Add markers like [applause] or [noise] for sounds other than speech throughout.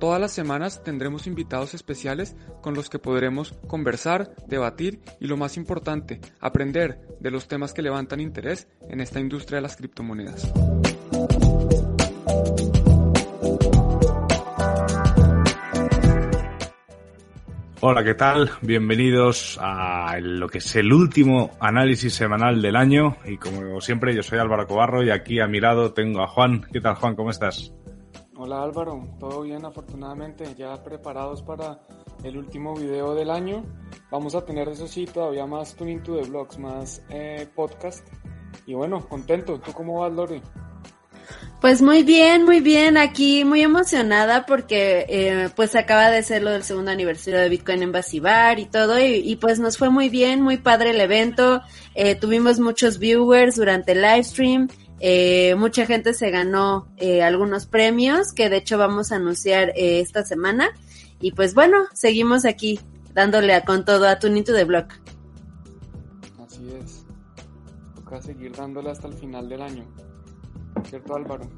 Todas las semanas tendremos invitados especiales con los que podremos conversar, debatir y lo más importante, aprender de los temas que levantan interés en esta industria de las criptomonedas. Hola, ¿qué tal? Bienvenidos a lo que es el último análisis semanal del año y como siempre yo soy Álvaro Cobarro y aquí a mi lado tengo a Juan. ¿Qué tal Juan? ¿Cómo estás? Hola Álvaro, todo bien afortunadamente, ya preparados para el último video del año. Vamos a tener eso sí todavía más tuning to the blogs, más eh, podcast. Y bueno, contento. ¿Tú cómo vas Lori? Pues muy bien, muy bien, aquí muy emocionada porque eh, pues acaba de ser lo del segundo aniversario de Bitcoin en Basibar y todo y, pues nos fue muy bien, muy padre el evento, eh, tuvimos muchos viewers durante el live stream, eh, mucha gente se ganó eh, algunos premios que de hecho vamos a anunciar eh, esta semana. Y pues bueno, seguimos aquí dándole a, con todo a Tunito de Block. Así es. Toca seguir dándole hasta el final del año. ¿Cierto, Álvaro?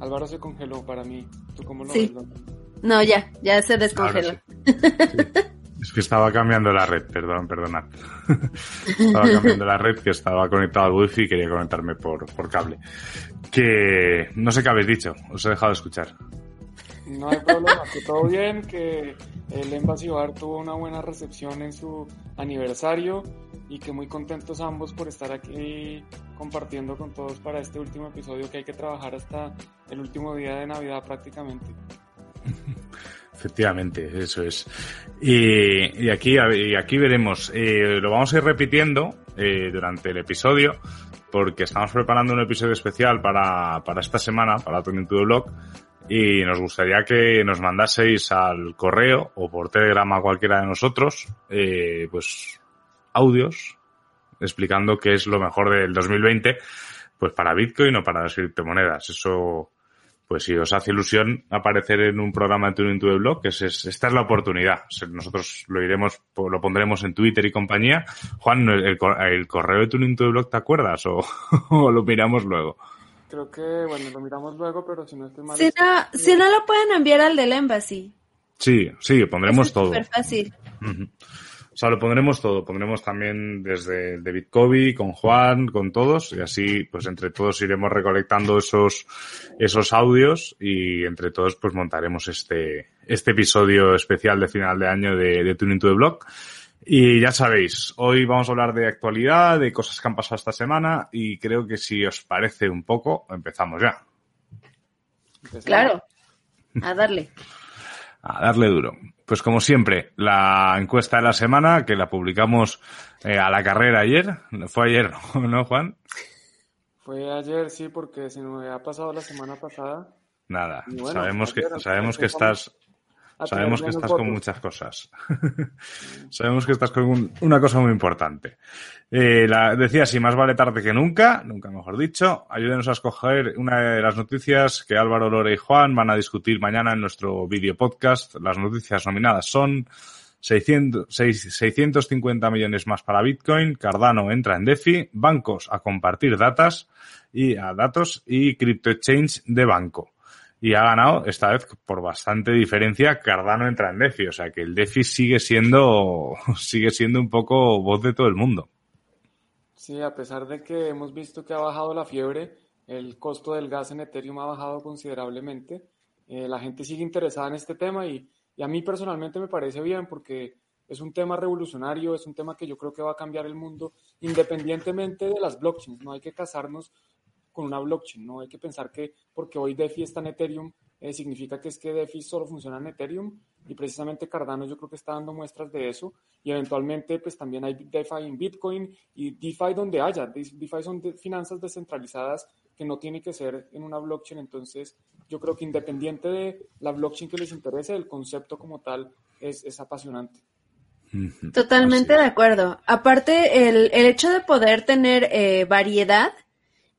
Álvaro se congeló para mí. ¿Tú cómo lo ves? No, ya, ya se descongeló. [laughs] Es que estaba cambiando la red, perdón, perdonad. [laughs] estaba cambiando la red que estaba conectado al wifi y quería conectarme por, por cable. Que no sé qué habéis dicho, os he dejado de escuchar. No hay problema, que todo bien, que el Embassy Bar tuvo una buena recepción en su aniversario y que muy contentos ambos por estar aquí compartiendo con todos para este último episodio que hay que trabajar hasta el último día de Navidad prácticamente. [laughs] Efectivamente, eso es. Y, aquí, y aquí veremos, eh, lo vamos a ir repitiendo eh, durante el episodio, porque estamos preparando un episodio especial para, para esta semana, para Tuning to the Blog, y nos gustaría que nos mandaseis al correo o por Telegram a cualquiera de nosotros, eh, pues audios explicando qué es lo mejor del 2020, pues para Bitcoin o para las criptomonedas. Eso pues si os hace ilusión aparecer en un programa de Tuning to the Blog, que es, esta es la oportunidad. Nosotros lo iremos, lo pondremos en Twitter y compañía. Juan, el, correo de Tuning to the Blog, ¿te acuerdas? [laughs] O, lo miramos luego. Creo que, bueno, lo miramos luego, pero si no estoy mal. Si no, si no lo pueden enviar al del Embassy. Sí, sí, pondremos todo. Súper fácil. O sea, lo pondremos todo, pondremos también desde David Kobe, con Juan, con todos, y así, pues entre todos iremos recolectando esos, esos audios y entre todos pues montaremos este, este episodio especial de final de año de, de Tuning to the Blog. Y ya sabéis, hoy vamos a hablar de actualidad, de cosas que han pasado esta semana y creo que si os parece un poco, empezamos ya. Claro, a darle. a darle duro. Pues como siempre, la encuesta de la semana, que la publicamos eh, a la carrera ayer, fue ayer, [laughs] ¿no, Juan? Fue ayer, sí, porque se me había pasado la semana pasada. Nada, sabemos que, sabemos que estás [laughs] Sabemos que estás con muchas cosas. Sabemos que estás con una cosa muy importante. Eh, la, decía, si más vale tarde que nunca, nunca mejor dicho, ayúdenos a escoger una de las noticias que Álvaro, Lore y Juan van a discutir mañana en nuestro video podcast. Las noticias nominadas son 600, 650 millones más para Bitcoin, Cardano entra en DeFi, bancos a compartir datos y a datos y Crypto Exchange de banco y ha ganado esta vez por bastante diferencia Cardano entra en DeFi, o sea que el DeFi sigue siendo [laughs] sigue siendo un poco voz de todo el mundo. Sí, a pesar de que hemos visto que ha bajado la fiebre, el costo del gas en Ethereum ha bajado considerablemente. Eh, la gente sigue interesada en este tema y, y a mí personalmente me parece bien porque es un tema revolucionario, es un tema que yo creo que va a cambiar el mundo independientemente de las blockchains. No hay que casarnos con una blockchain. No hay que pensar que porque hoy DeFi está en Ethereum, eh, significa que es que DeFi solo funciona en Ethereum y precisamente Cardano yo creo que está dando muestras de eso y eventualmente pues también hay DeFi en Bitcoin y DeFi donde haya. DeFi son finanzas descentralizadas que no tiene que ser en una blockchain. Entonces yo creo que independiente de la blockchain que les interese, el concepto como tal es, es apasionante. Totalmente de acuerdo. Aparte, el, el hecho de poder tener eh, variedad,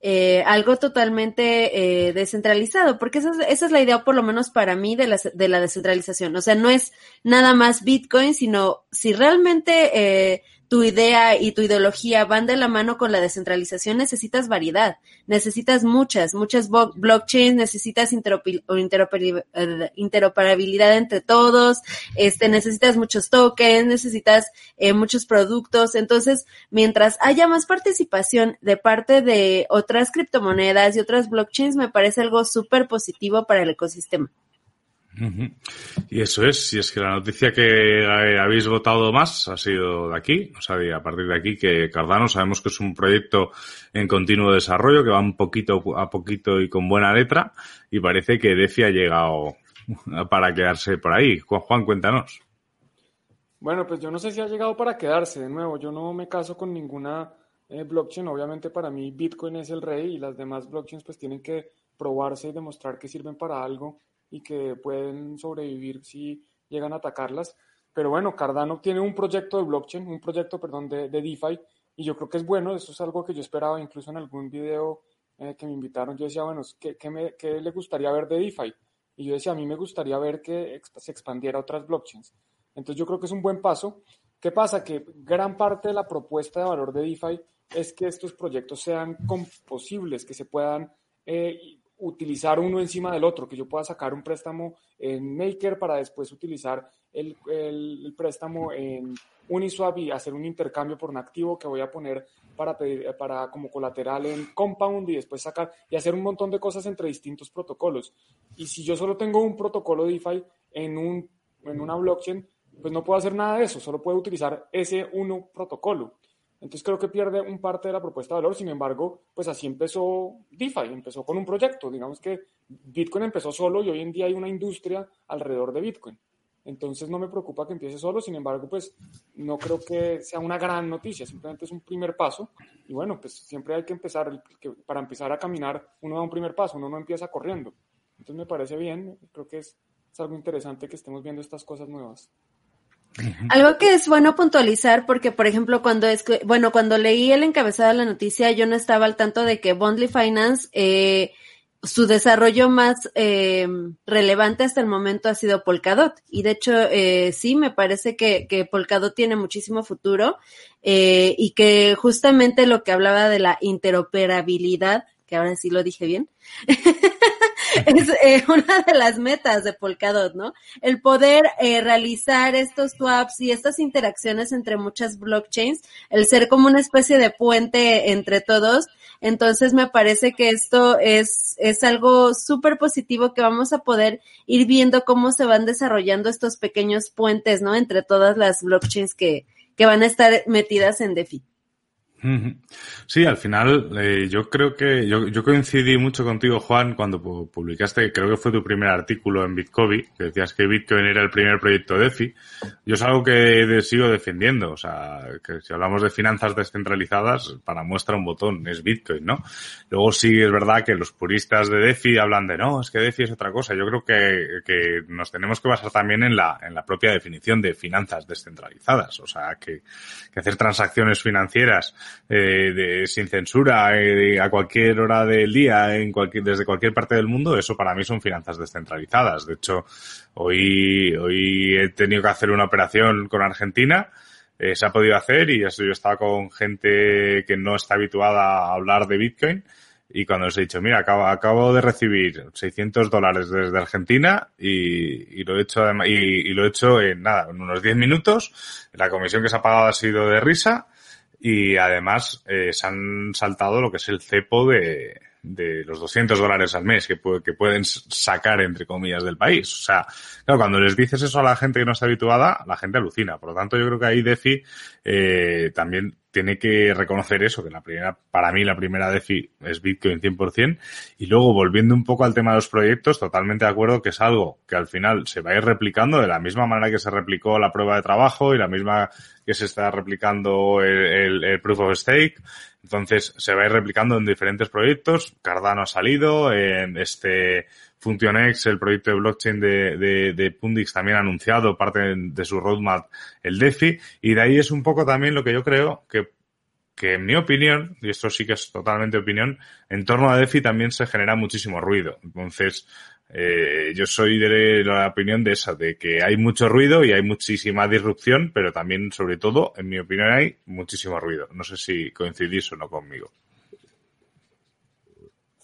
eh, algo totalmente eh, descentralizado, porque esa es, esa es, la idea, por lo menos para mí, de la, de la descentralización. O sea, no es nada más Bitcoin, sino si realmente eh, tu idea y tu ideología van de la mano con la descentralización, necesitas variedad, necesitas muchas, muchas blockchains, necesitas interoperabilidad entre todos, este, necesitas muchos tokens, necesitas eh, muchos productos. Entonces, mientras haya más participación de parte de otras criptomonedas y otras blockchains, me parece algo súper positivo para el ecosistema. Y eso es, si es que la noticia que eh, habéis votado más ha sido de aquí, o sea, a partir de aquí que Cardano sabemos que es un proyecto en continuo desarrollo, que va un poquito a poquito y con buena letra, y parece que DeFi ha llegado para quedarse por ahí. Juan, cuéntanos. Bueno, pues yo no sé si ha llegado para quedarse, de nuevo, yo no me caso con ninguna eh, blockchain, obviamente para mí Bitcoin es el rey y las demás blockchains pues tienen que probarse y demostrar que sirven para algo y que pueden sobrevivir si llegan a atacarlas. Pero bueno, Cardano tiene un proyecto de blockchain, un proyecto, perdón, de, de DeFi, y yo creo que es bueno, eso es algo que yo esperaba incluso en algún video eh, que me invitaron, yo decía, bueno, ¿qué, qué, me, ¿qué, le gustaría ver de DeFi? Y yo decía, a mí me gustaría ver que se expandiera a otras blockchains. Entonces yo creo que es un buen paso. ¿Qué pasa? Que gran parte de la propuesta de valor de DeFi es que estos proyectos sean composibles, que se puedan eh, utilizar uno encima del otro, que yo pueda sacar un préstamo en Maker para después utilizar el, el, préstamo en Uniswap y hacer un intercambio por un activo que voy a poner para, pedir, para como colateral en Compound y después sacar y hacer un montón de cosas entre distintos protocolos. Y si yo solo tengo un protocolo DeFi en, un, en una blockchain, pues no puedo hacer nada de eso, solo puedo utilizar ese uno protocolo. Entonces creo que pierde un parte de la propuesta de valor, sin embargo, pues así empezó DeFi, empezó con un proyecto, digamos que Bitcoin empezó solo y hoy en día hay una industria alrededor de Bitcoin. Entonces no me preocupa que empiece solo, sin embargo, pues no creo que sea una gran noticia, simplemente es un primer paso. Y bueno, pues siempre hay que empezar, para empezar a caminar, uno da un primer paso, uno no empieza corriendo. Entonces me parece bien, creo que es, es algo interesante que estemos viendo estas cosas nuevas. Algo que es bueno puntualizar porque, por ejemplo, cuando es, bueno, cuando leí el encabezado de la noticia, yo no estaba al tanto de que Bondly Finance, eh, su desarrollo más eh, relevante hasta el momento ha sido Polkadot. Y de hecho, eh, sí, me parece que, que Polkadot tiene muchísimo futuro eh, y que justamente lo que hablaba de la interoperabilidad, que ahora sí lo dije bien, [laughs] es eh, [laughs] una de las metas de Polkadot, ¿no? El poder eh, realizar estos swaps y estas interacciones entre muchas blockchains, el ser como una especie de puente entre todos. Entonces me parece que esto es, es algo súper positivo que vamos a poder ir viendo cómo se van desarrollando estos pequeños puentes, ¿no? Entre todas las blockchains que, que van a estar metidas en DeFi. Sí, al final eh, yo creo que yo, yo, coincidí mucho contigo, Juan, cuando publicaste, creo que fue tu primer artículo en Bitcoin, que decías que Bitcoin era el primer proyecto DeFi. Yo es algo que sigo defendiendo, o sea, que si hablamos de finanzas descentralizadas, para muestra un botón, es Bitcoin, ¿no? Luego sí es verdad que los puristas de DeFi hablan de no, es que DeFi es otra cosa. Yo creo que, nos tenemos que basar también en la, en la propia definición de finanzas descentralizadas, o sea, que hacer transacciones financieras eh, de, sin censura eh, a cualquier hora del día, en cualquier, desde cualquier parte del mundo, eso para mí son finanzas descentralizadas. De hecho, hoy, hoy he tenido que hacer una operación con Argentina. Eh, se ha podido hacer y eso yo estaba con gente que no está habituada a hablar de Bitcoin y cuando les he dicho, mira, acabo, acabo de recibir 600 dólares desde Argentina y, y lo he hecho y, y, lo he hecho en nada, en unos 10 minutos. La comisión que se ha pagado ha sido de risa y además eh, se han saltado lo que es el cepo de, de los 200 dólares al mes que, que pueden sacar, entre comillas, del país. O sea, claro, cuando les dices eso a la gente que no está habituada, la gente alucina. Por lo tanto, yo creo que ahí DeFi eh, también tiene que reconocer eso, que la primera, para mí la primera DeFi es Bitcoin 100%. Y luego, volviendo un poco al tema de los proyectos, totalmente de acuerdo que es algo que al final se va a ir replicando de la misma manera que se replicó la prueba de trabajo y la misma que se está replicando el, el, Proof of Stake. Entonces, se va a ir replicando en diferentes proyectos. Cardano ha salido, en este FuncionX, el proyecto de blockchain de, de, Pundix también ha anunciado parte de, su roadmap el DeFi y de ahí es un poco también lo que yo creo que que en mi opinión, y esto sí que es totalmente opinión, en torno a DeFi también se genera muchísimo ruido. Entonces, eh, yo soy de la opinión de esa, de que hay mucho ruido y hay muchísima disrupción, pero también, sobre todo, en mi opinión, hay muchísimo ruido. No sé si coincidís o no conmigo.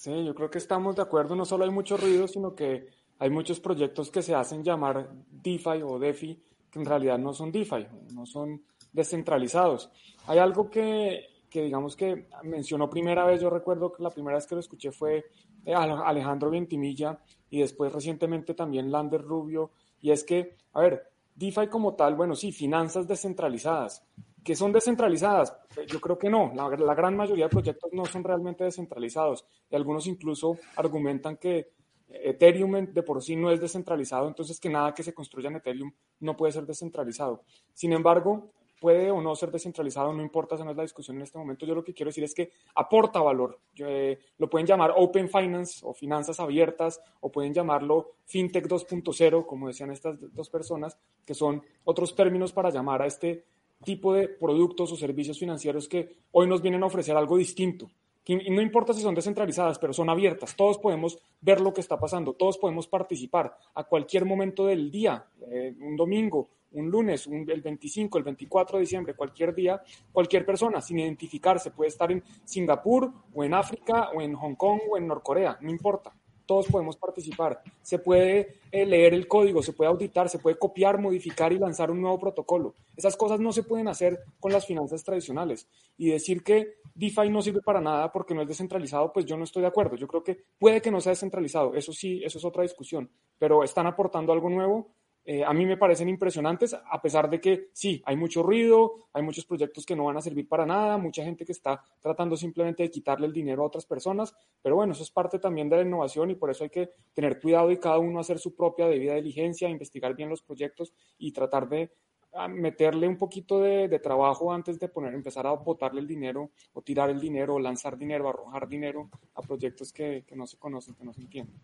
Sí, yo creo que estamos de acuerdo. No solo hay mucho ruido, sino que hay muchos proyectos que se hacen llamar DeFi o DeFi, que en realidad no son DeFi, no son descentralizados. Hay algo que, que digamos que mencionó primera vez, yo recuerdo que la primera vez que lo escuché fue eh, Alejandro Ventimilla y después recientemente también Lander Rubio, y es que, a ver, DeFi como tal, bueno, sí, finanzas descentralizadas, que son descentralizadas, yo creo que no, la, la, gran mayoría de proyectos no son realmente descentralizados, y algunos incluso argumentan que Ethereum de por sí no es descentralizado, entonces que nada que se construya en Ethereum no puede ser descentralizado. Sin embargo, puede o no ser descentralizado, no importa, esa no es la discusión en este momento. Yo lo que quiero decir es que aporta valor. Eh, lo pueden llamar Open Finance o finanzas abiertas, o pueden llamarlo FinTech 2.0, como decían estas dos personas, que son otros términos para llamar a este tipo de productos o servicios financieros que hoy nos vienen a ofrecer algo distinto. Y no importa si son descentralizadas, pero son abiertas. Todos podemos ver lo que está pasando, todos podemos participar a cualquier momento del día, eh, un domingo, un lunes, el 25, el 24 de diciembre, cualquier día, cualquier persona sin identificarse puede estar en Singapur o en África o en Hong Kong o en Norcorea, no importa. Todos podemos participar. Se puede eh, leer el código, se puede auditar, se puede copiar, modificar y lanzar un nuevo protocolo. Esas cosas no se pueden hacer con las finanzas tradicionales. Y decir que DeFi no sirve para nada porque no es descentralizado, pues yo no estoy de acuerdo. Yo creo que puede que no sea descentralizado. Eso sí, eso es otra discusión. Pero están aportando algo nuevo eh, a mí me parecen impresionantes, a pesar de que sí, hay mucho ruido, hay muchos proyectos que no van a servir para nada, mucha gente que está tratando simplemente de quitarle el dinero a otras personas, pero bueno, eso es parte también de la innovación y por eso hay que tener cuidado y cada uno hacer su propia debida diligencia, investigar bien los proyectos y tratar de ah, meterle un poquito de, trabajo antes de poner, empezar a botarle el dinero o tirar el dinero o lanzar dinero, arrojar dinero a proyectos que no se conocen, que no se entienden.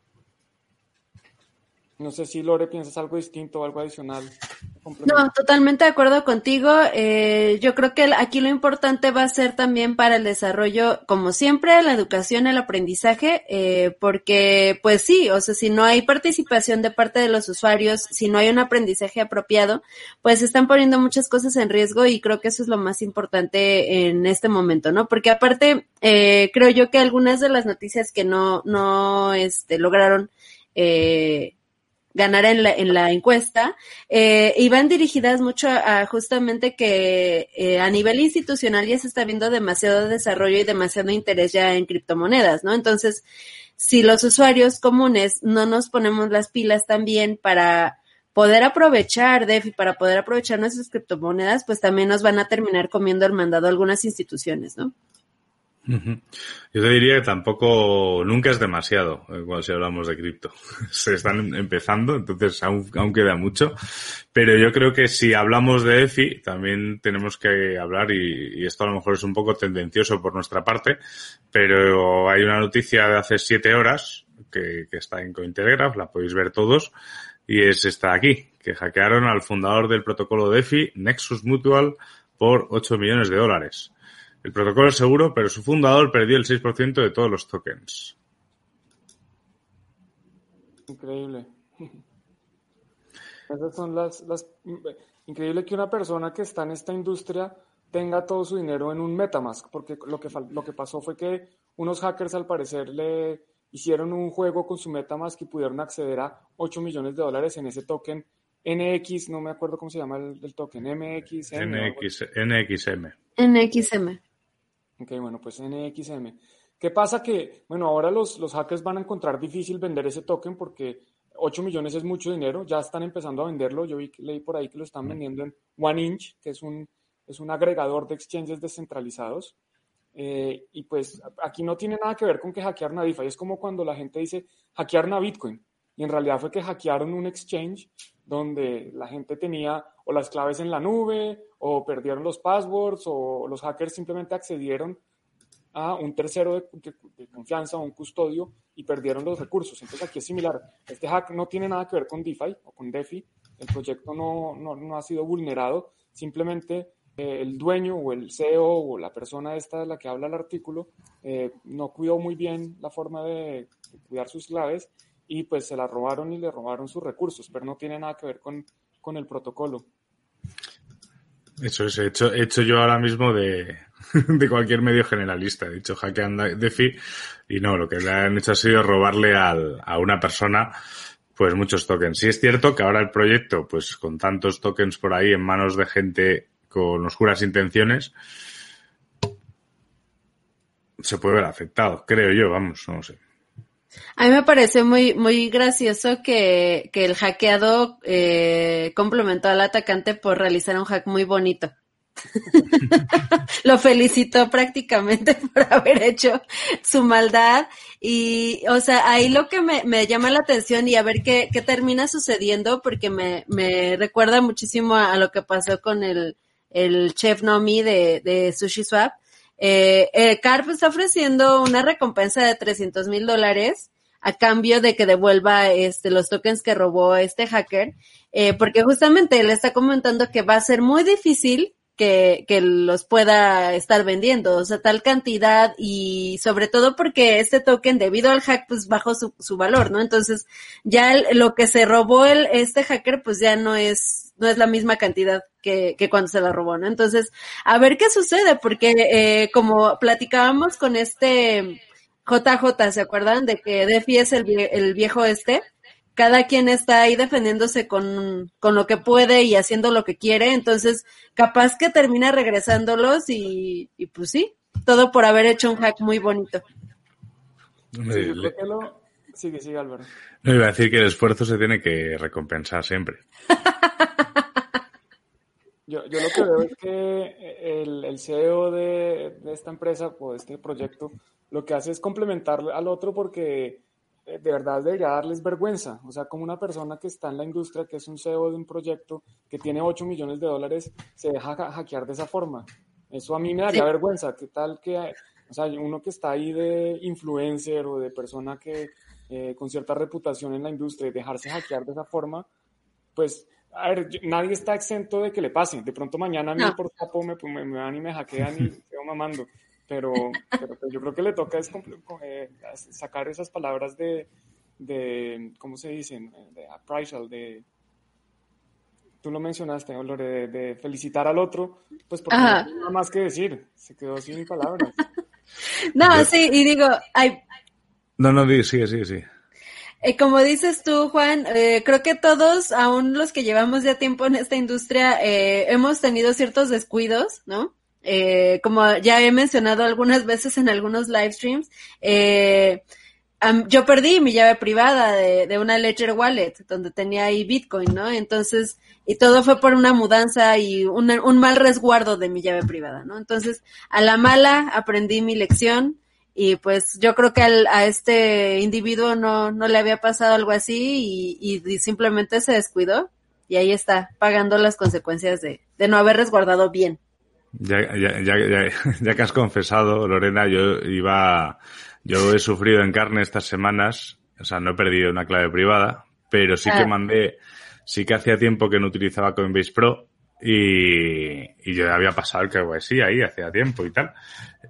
No sé si Lore piensas algo distinto o algo adicional. No, totalmente de acuerdo contigo. Eh, yo creo que aquí lo importante va a ser también para el desarrollo, como siempre, la educación, el aprendizaje, eh, porque pues sí, o sea, si no hay participación de parte de los usuarios, si no hay un aprendizaje apropiado, pues están poniendo muchas cosas en riesgo y creo que eso es lo más importante en este momento, ¿no? Porque aparte, eh, creo yo que algunas de las noticias que no, no, este, lograron, eh, ganar en la, en la encuesta, eh, y van dirigidas mucho a, justamente que eh, a nivel institucional ya se está viendo demasiado desarrollo y demasiado interés ya en criptomonedas, ¿no? Entonces, si los usuarios comunes no nos ponemos las pilas también para poder aprovechar DeFi, para poder aprovechar nuestras criptomonedas, pues también nos van a terminar comiendo el mandado algunas instituciones, ¿no? Yo te diría que tampoco, nunca es demasiado eh, cuando si hablamos de cripto. [laughs] Se están empezando, entonces aún, aún, queda mucho. Pero yo creo que si hablamos de EFI, también tenemos que hablar, y, esto a lo mejor es un poco tendencioso por nuestra parte, pero hay una noticia de hace siete horas que, que está en Cointelegraph, la podéis ver todos, y es esta aquí, que hackearon al fundador del protocolo de EFI, Nexus Mutual, por 8 millones de dólares. El protocolo es seguro, pero su fundador perdió el 6% de todos los tokens. Increíble. [laughs] Esas son las, Increíble que una persona que está en esta industria tenga todo su dinero en un Metamask, porque lo que, lo que pasó fue que unos hackers al parecer le hicieron un juego con su Metamask y pudieron acceder a 8 millones de dólares en ese token NX, no me acuerdo cómo se llama el, token, MX. NX, NXM. NXM. Ok, bueno, pues NXM. ¿Qué pasa? Que, bueno, ahora los, los hackers van a encontrar difícil vender ese token porque 8 millones es mucho dinero, ya están empezando a venderlo. Yo vi, leí por ahí que lo están vendiendo en One Inch, que es un, es un agregador de exchanges descentralizados. Eh, y pues aquí no tiene nada que ver con que hackearon a DeFi, es como cuando la gente dice hackearon a Bitcoin. Y en realidad fue que hackearon un exchange donde la gente tenía o las claves en la nube o perdieron los passwords o los hackers simplemente accedieron a un tercero de, confianza o un custodio y perdieron los recursos. Entonces aquí es similar. Este hack no tiene nada que ver con DeFi o con DeFi. El proyecto no, no, no ha sido vulnerado. Simplemente eh, el dueño o el CEO o la persona esta de la que habla el artículo eh, no cuidó muy bien la forma de, cuidar sus claves y pues se la robaron y le robaron sus recursos, pero no tiene nada que ver con, con el protocolo. Eso es, he hecho, hecho yo ahora mismo de, [laughs] de cualquier medio generalista. He dicho hackean DeFi y no, lo que le han hecho ha sido robarle al, a una persona pues muchos tokens. Sí es cierto que ahora el proyecto, pues con tantos tokens por ahí en manos de gente con oscuras intenciones, se puede ver afectado, creo yo, vamos, no sé. A mí me parece muy, muy gracioso que, que el hackeado eh, complementó al atacante por realizar un hack muy bonito. [laughs] lo felicitó prácticamente [laughs] por haber hecho su maldad y, o sea, ahí lo que me, me llama la atención y a ver qué, qué termina sucediendo porque me, me recuerda muchísimo a, lo que pasó con el, el chef Nomi de, de Sushi Swap. Eh, eh, Carp está ofreciendo una recompensa de 300 mil dólares a cambio de que devuelva este, los tokens que robó este hacker, eh, porque justamente él está comentando que va a ser muy difícil que, que los pueda estar vendiendo, o sea, tal cantidad y sobre todo porque este token debido al hack pues bajó su, su valor, ¿no? Entonces ya lo que se robó el, este hacker pues ya no es, no es la misma cantidad que, que cuando se la robó, ¿no? Entonces, a ver qué sucede, porque eh, como platicábamos con este JJ, ¿se acuerdan? De que Defi es el, el viejo este cada quien está ahí defendiéndose con, con, lo que puede y haciendo lo que quiere, entonces capaz que termina regresándolos y, y pues sí, todo por haber hecho un hack muy bonito. Sigue, sigue, Álvaro. No iba a decir que el esfuerzo se tiene que recompensar siempre. [laughs] yo, yo, lo que veo es que el, el CEO de, de, esta empresa o de este proyecto lo que hace es complementar al otro porque eh, de verdad debería darles vergüenza. O sea, como una persona que está en la industria, que es un CEO de un proyecto que tiene 8 millones de dólares, se deja hackear de esa forma. Eso a mí me daría vergüenza. ¿Qué tal que, o sea, uno que está ahí de influencer o de persona que eh, con cierta reputación en la industria y dejarse hackear de esa forma, pues, a ver, nadie está exento de que le pase. De pronto mañana a mí por capo me, me, van y me hackean y [laughs] quedo mamando pero, pero pues yo creo que le toca es eh, sacar esas palabras de, de, ¿cómo se dicen? De appraisal, de, tú lo mencionaste, Lore, de, felicitar al otro, pues porque no hay nada más que decir, se quedó sin palabras. [laughs] no, sí, y digo, hay... No, no, sigue, sigue, sigue. Eh, como dices tú, Juan, eh, creo que todos, aún los que llevamos ya tiempo en esta industria, eh, hemos tenido ciertos descuidos, ¿no? Eh, como ya he mencionado algunas veces en algunos live streams, eh, yo perdí mi llave privada de, de, una Ledger Wallet donde tenía ahí Bitcoin, ¿no? Entonces, y todo fue por una mudanza y un mal resguardo de mi llave privada, ¿no? Entonces, a la mala aprendí mi lección y pues yo creo que al, a este individuo no, no le había pasado algo así y, y, simplemente se descuidó y ahí está, pagando las consecuencias de, de no haber resguardado bien. Ya, ya, ya, [laughs] ya, que has confesado, Lorena, yo iba, yo he sufrido en carne estas semanas, o sea, no he perdido una clave privada, pero sí que ah. mandé, sí que hacía tiempo que no utilizaba Coinbase Pro y, y yo había pasado el KYC ahí hacía tiempo y tal,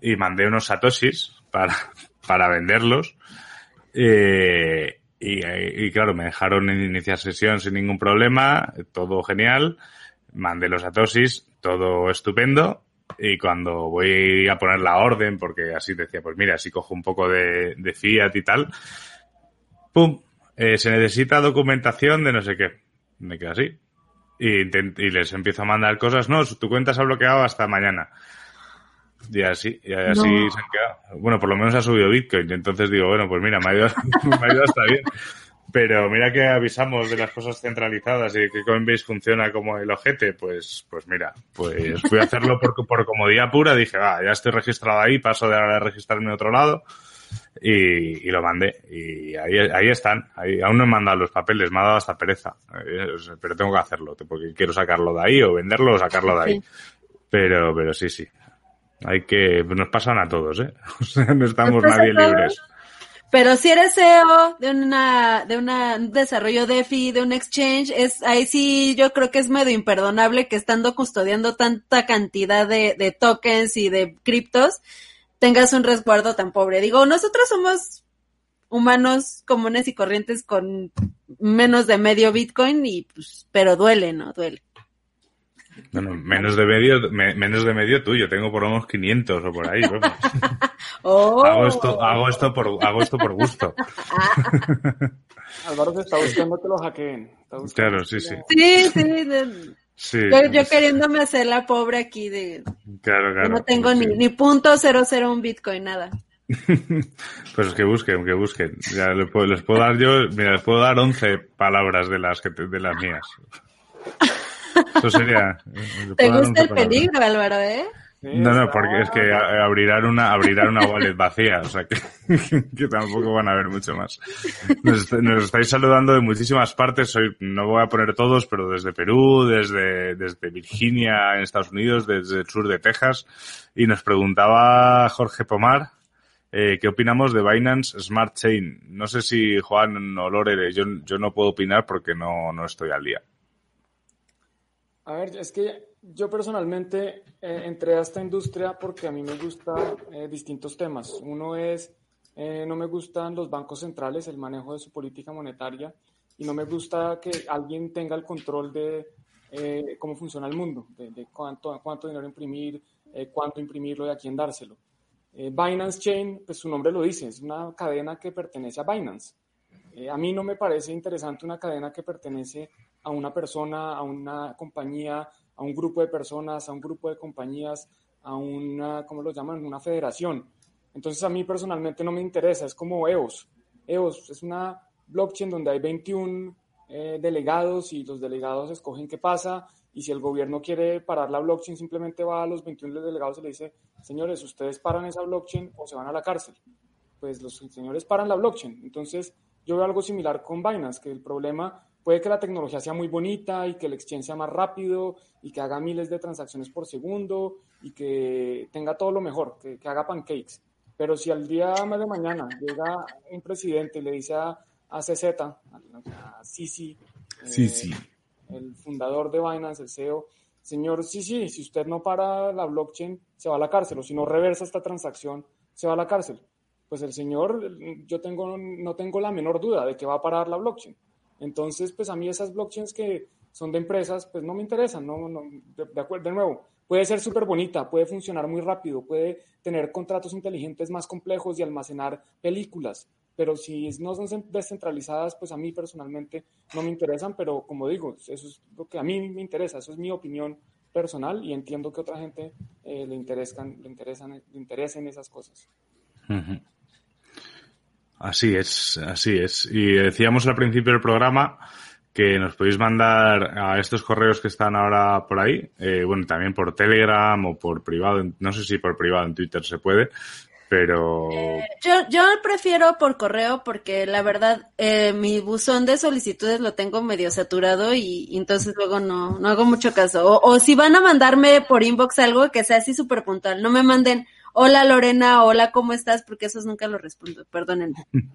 y mandé unos satoshis para, para venderlos, eh, y, y claro, me dejaron iniciar sesión sin ningún problema, todo genial, mandé los satoshis, todo estupendo. Y cuando voy a poner la orden, porque así decía, pues mira, si cojo un poco de, de Fiat y tal, ¡pum! Eh, se necesita documentación de no sé qué. Me quedo así. Y, y, les empiezo a mandar cosas. No, tu cuenta se ha bloqueado hasta mañana. Y así, y así se han quedado. Bueno, por lo menos ha subido Bitcoin. Y entonces digo, bueno, pues mira, me ha ido, [laughs] me ha ido hasta bien. Pero mira que avisamos de las cosas centralizadas y que Coinbase funciona como el ojete, pues, pues mira, pues fui a hacerlo por, por comodidad pura, dije, va, ya estoy registrado ahí, paso de ahora a registrarme en otro lado y, y, lo mandé. Y ahí, ahí están, ahí, aún no he mandado los papeles, me ha dado hasta pereza, eh, pero tengo que hacerlo, porque quiero sacarlo de ahí o venderlo o sacarlo de ahí. Pero, pero sí, sí. Hay que, nos pasan a todos, ¿eh? [laughs] O sea, no estamos nadie libres. Pero si eres CEO de una, de una, un desarrollo DeFi, de un exchange, es, ahí sí yo creo que es medio imperdonable que estando custodiando tanta cantidad de, de tokens y de criptos, tengas un resguardo tan pobre. Digo, nosotros somos humanos comunes y corrientes con menos de medio Bitcoin y pues, pero duele, ¿no? Duele. Bueno, menos de medio, menos de medio tuyo, tengo por unos 500 o por ahí. [laughs] oh. hago, esto, hago, esto por, hago esto por gusto. [laughs] Álvaro se está buscando que lo hackeen. Claro, sí, sí. Sí, sí. sí yo, yo, queriéndome hacer la pobre aquí de... Claro, claro. No tengo ni, ni punto cero cero un Bitcoin, nada. [laughs] pues que busquen, que busquen. Ya les puedo, les puedo dar yo, mira, les puedo dar 11 palabras de las que de las mías. Eso sería. Eh, Te gusta el peligro, Álvaro, ¿eh? no, no, porque es que abrirán una, abrirán una wallet vacía, o sea que, [laughs] que tampoco van a ver mucho más. Nos, nos, estáis saludando de muchísimas partes, hoy no voy a poner todos, pero desde Perú, desde, desde Virginia en Estados Unidos, desde el sur de Texas, y nos preguntaba Jorge Pomar, eh, ¿qué opinamos de Binance Smart Chain? No sé si Juan o Lore, yo, yo no puedo opinar porque no, no estoy al día. A ver, es que yo personalmente eh, entré a esta industria porque a mí me gustan eh, distintos temas. Uno es, eh, no me gustan los bancos centrales, el manejo de su política monetaria, y no me gusta que alguien tenga el control de cómo funciona el mundo, de, cuánto, cuánto dinero imprimir, cuánto imprimirlo y a quién dárselo. Binance Chain, pues su nombre lo dice, es una cadena que pertenece a Binance. a mí no me parece interesante una cadena que pertenece a una persona, a una compañía, a un grupo de personas, a un grupo de compañías, a una, ¿cómo lo llaman? Una federación. Entonces a mí personalmente no me interesa, es como EOS. EOS es una blockchain donde hay 21 eh, delegados y los delegados escogen qué pasa y si el gobierno quiere parar la blockchain simplemente va a los 21 delegados y le dice, señores, ustedes paran esa blockchain o se van a la cárcel. Pues los señores paran la blockchain. Entonces yo veo algo similar con Binance, que el problema Puede que la tecnología sea muy bonita y que el exchange sea más rápido y que haga miles de transacciones por segundo y que tenga todo lo mejor, que, haga pancakes. Pero si al día de mañana llega un presidente y le dice a, a CZ, a, Sisi, eh, el fundador de Binance, el CEO, señor Sisi, si usted no para la blockchain, se va a la cárcel, o si no reversa esta transacción, se va a la cárcel. Pues el señor, yo tengo, no tengo la menor duda de que va a parar la blockchain. Entonces, pues a mí esas blockchains que son de empresas, pues no me interesan, no, no de, acuerdo, de nuevo, puede ser súper bonita, puede funcionar muy rápido, puede tener contratos inteligentes más complejos y almacenar películas, pero si no son descentralizadas, pues a mí personalmente no me interesan, pero como digo, eso es lo que a mí me interesa, eso es mi opinión personal y entiendo que a otra gente eh, le, interesan, le, interesan, le interesen esas cosas. Así es, así es. Y decíamos al principio del programa que nos podéis mandar a estos correos que están ahora por ahí, eh, bueno, también por Telegram o por privado, no sé si por privado en Twitter se puede, pero... Eh, yo, prefiero por correo porque la verdad eh, mi buzón de solicitudes lo tengo medio saturado y, entonces luego no, no hago mucho caso. O, o si van a mandarme por inbox algo que sea así súper puntual, no me manden hola Lorena, hola, ¿cómo estás? Porque esos nunca los respondo, perdónenme. [laughs]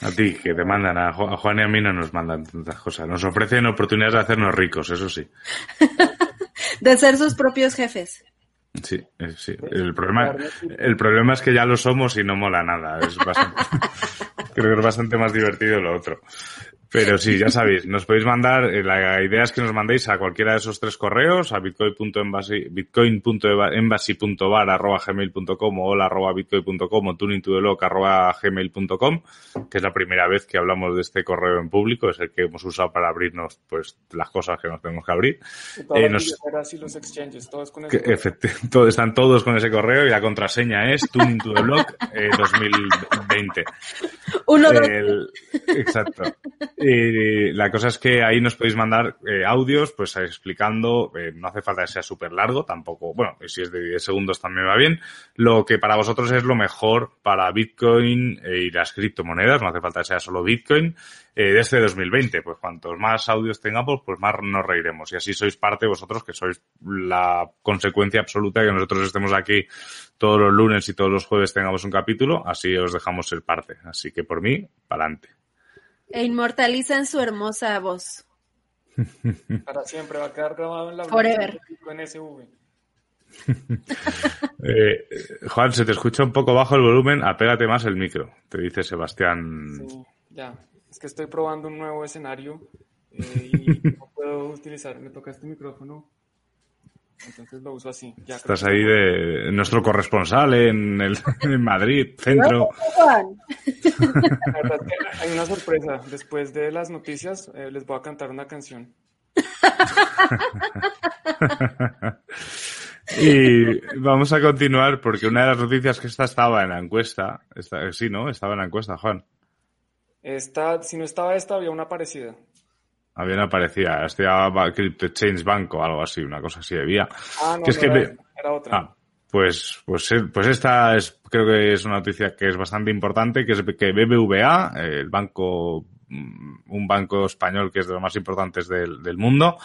A ti, que te mandan, a Juan y a mí no nos mandan tantas cosas. Nos ofrecen oportunidades de hacernos ricos, eso sí. [laughs] de ser sus propios jefes. Sí, eh, sí. El problema, el problema es que ya lo somos y no mola nada. Es bastante, [laughs] creo que es bastante más divertido lo otro. Pero sí, ya sabéis, nos podéis mandar, eh, la idea es que nos mandéis a cualquiera de esos tres correos, a bitcoin.embassy, bitcoin.embassy.bar arroba gmail.com o hola arroba bitcoin.com o tuningtothelock arroba gmail.com, que es la primera vez que hablamos de este correo en público, es el que hemos usado para abrirnos pues las cosas que nos tenemos que abrir. Eh, nos, los exchanges, todos con ese [laughs] están todos con ese correo y la contraseña es tuningtothelock eh, 2020. [laughs] Uno, exacto. Eh, la cosa es que ahí nos podéis mandar eh, audios, pues explicando, eh, no hace falta que sea súper largo, tampoco, bueno, si es de 10 segundos también va bien, lo que para vosotros es lo mejor para Bitcoin y las criptomonedas, no hace falta que sea solo Bitcoin, de este 2020. Pues cuantos más audios tengamos, pues más nos reiremos. Y así sois parte vosotros, que sois la consecuencia absoluta de que nosotros estemos aquí todos los lunes y todos los jueves tengamos un capítulo, así os dejamos ser parte. Así que por mí, para adelante. E inmortalizan su hermosa voz. [laughs] Para siempre va a quedar grabado en la Forever. en SV. [laughs] eh, Juan, se te escucha un poco bajo el volumen, apégate más el micro, te dice Sebastián. Sí, ya. Es que estoy probando un nuevo escenario eh, y no puedo utilizar, me toca este micrófono. Entonces lo uso así. Ya, Estás ahí de nuestro corresponsal en, el, [laughs] en Madrid, centro. La verdad es que hay una sorpresa. Después de las noticias, eh, les voy a cantar una canción. [laughs] y vamos a continuar porque una de las noticias que esta estaba en la encuesta, esta, sí, ¿no? Estaba en la encuesta, Juan. Esta, si no estaba esta, había una parecida. Había una parecida, este Crypto Exchange Bank o algo así, una cosa así había. Ah, no, que es no que era, era otra. Ah, pues, pues, eh, pues esta es, creo que es una noticia que es bastante importante, que es que BBVA, eh, el banco, mm, un banco español que es de los más importantes del, del mundo,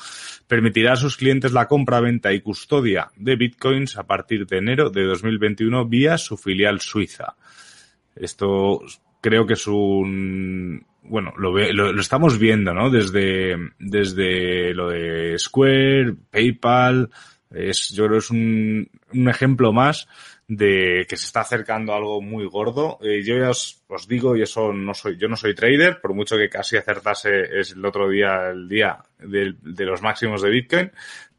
permitirá a sus clientes la compra, venta y custodia de bitcoins a partir de enero de 2021 vía su filial suiza. Esto creo que es un, bueno, lo, ve- lo, estamos viendo, ¿no? Desde, desde lo de Square, PayPal, es, yo creo que es un, un ejemplo más de que se está acercando a algo muy gordo. Eh, yo ya os, digo, y eso no soy, yo no soy trader, por mucho que casi acertase es el otro día, el día de, de los máximos de Bitcoin,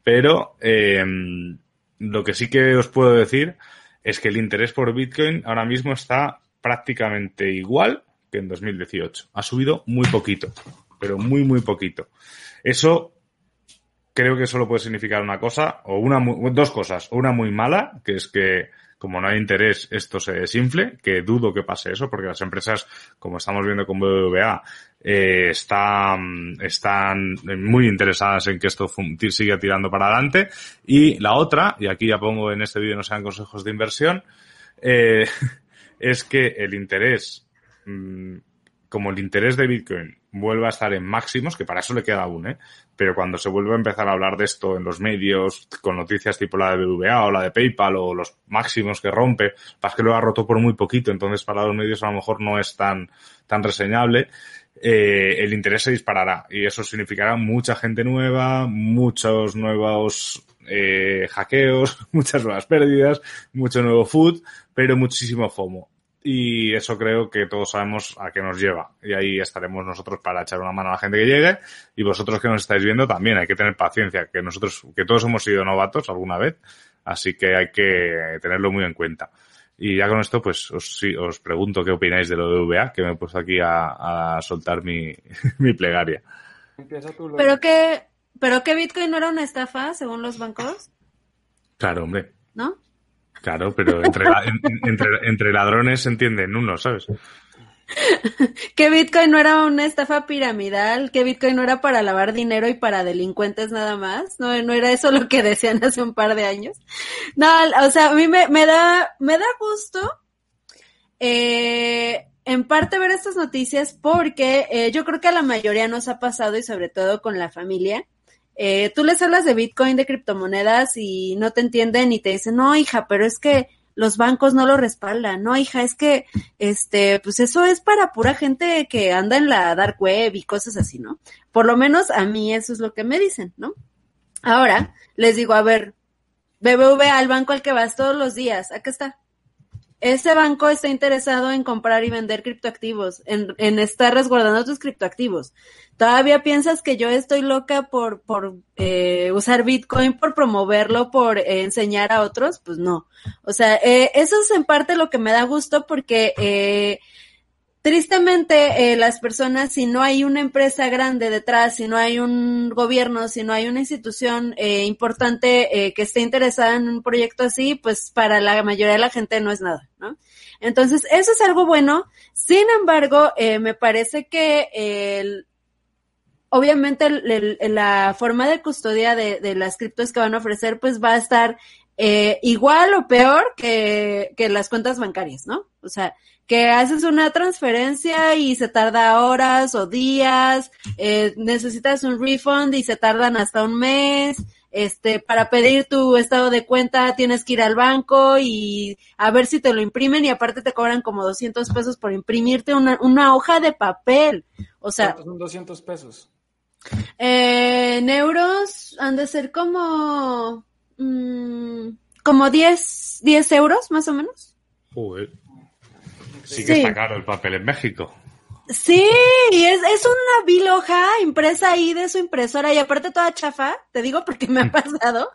pero eh, lo que sí que os puedo decir es que el interés por Bitcoin ahora mismo está prácticamente igual que en 2018. Ha subido muy poquito, pero muy, muy poquito. Eso creo que solo puede significar una cosa, o una, mu- dos cosas. Una muy mala, que es que como no hay interés, esto se desinfle, que dudo que pase eso, porque las empresas, como estamos viendo con BBVA, eh, están, están muy interesadas en que esto siga tirando para adelante. Y la otra, y aquí ya pongo en este vídeo no sean consejos de inversión, eh, [laughs] es que el interés, mm, como el interés de Bitcoin vuelva a estar en máximos, que para eso le queda aún, ¿eh? Pero cuando se vuelve a empezar a hablar de esto en los medios, con noticias tipo la de BBVA o la de PayPal o los máximos que rompe, pasa que lo ha roto por muy poquito, entonces para los medios a lo mejor no es tan, tan reseñable, eh, el interés se disparará y eso significará mucha gente nueva, muchos nuevos eh, hackeos, [laughs] muchas nuevas pérdidas, mucho nuevo food, pero muchísimo FOMO. Y eso creo que todos sabemos a qué nos lleva. Y ahí estaremos nosotros para echar una mano a la gente que llegue. Y vosotros que nos estáis viendo también hay que tener paciencia, que nosotros, que todos hemos sido novatos alguna vez. Así que hay que tenerlo muy en cuenta. Y ya con esto, pues os, sí, os pregunto qué opináis de lo de VA, que me he puesto aquí a, a soltar mi, [laughs] mi plegaria. Tú. Pero que, pero que Bitcoin no era una estafa, según los bancos, Claro, hombre. ¿no? Claro, pero entre, entre ladrones se entienden uno, ¿sabes? [laughs] Que Bitcoin no era una estafa piramidal, que Bitcoin no era para lavar dinero y para delincuentes nada más. No, no era eso lo que decían [laughs] hace un par de años. No, o sea, a mí me, me da, me da gusto, eh, en parte ver estas noticias porque eh, yo creo que a la mayoría nos ha pasado y sobre todo con la familia. Eh, tú les hablas de Bitcoin, de criptomonedas y no te entienden y te dicen, no, hija, pero es que los bancos no lo respaldan. No, hija, es que, este, pues eso es para pura gente que anda en la dark web y cosas así, ¿no? Por lo menos a mí eso es lo que me dicen, ¿no? Ahora les digo, a ver, BBVA, el banco al que vas todos los días, acá está. Ese banco está interesado en comprar y vender criptoactivos, en, en estar resguardando tus criptoactivos. ¿Todavía piensas que yo estoy loca por, por eh, usar Bitcoin, por promoverlo, por eh, enseñar a otros? Pues no. O sea, eh, eso es en parte lo que me da gusto porque eh, tristemente eh, las personas, si no hay una empresa grande detrás, si no hay un gobierno, si no hay una institución eh, importante eh, que esté interesada en un proyecto así, pues para la mayoría de la gente no es nada, ¿no? Entonces, eso es algo bueno. Sin embargo, eh, me parece que el obviamente la forma de custodia de, las criptos que van a ofrecer pues va a estar eh, igual o peor que, que las cuentas bancarias, ¿no? O sea, que haces una transferencia y se tarda horas o días, eh, necesitas un refund y se tardan hasta un mes, este, para pedir tu estado de cuenta tienes que ir al banco y a ver si te lo imprimen y aparte te cobran como 200 pesos por imprimirte una, una hoja de papel. O sea. son 200 pesos? Eh, en euros han de ser como, mm, como 10, 10 euros más o menos. Joder. Sí que está caro el papel en México. Sí, es, es una vil hoja impresa ahí de su impresora y aparte toda chafa, te digo porque me ha pasado.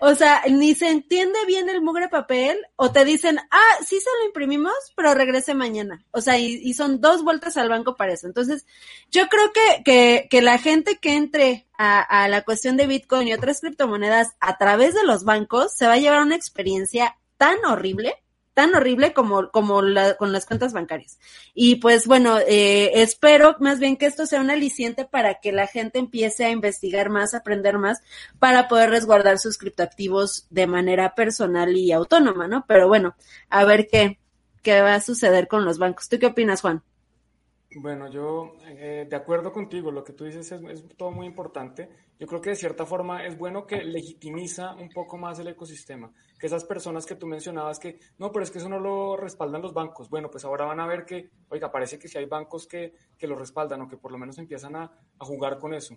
O sea, ni se entiende bien el mugre papel o te dicen, ah, sí se lo imprimimos, pero regrese mañana. O sea, y, son dos vueltas al banco para eso. Entonces, yo creo que, que, que la gente que entre a, a la cuestión de Bitcoin y otras criptomonedas a través de los bancos se va a llevar una experiencia tan horrible tan horrible como, como la, con las cuentas bancarias. Y pues bueno, eh, espero más bien que esto sea un aliciente para que la gente empiece a investigar más, a aprender más, para poder resguardar sus criptoactivos de manera personal y autónoma, ¿no? Pero bueno, a ver qué, qué va a suceder con los bancos. ¿Tú qué opinas, Juan? Bueno, yo eh, de acuerdo contigo, lo que tú dices es, es, todo muy importante. Yo creo que de cierta forma es bueno que legitimiza un poco más el ecosistema, que esas personas que tú mencionabas que, no, pero es que eso no lo respaldan los bancos. Bueno, pues ahora van a ver que, oiga, parece que si hay bancos que, que lo respaldan o que por lo menos empiezan a, a jugar con eso.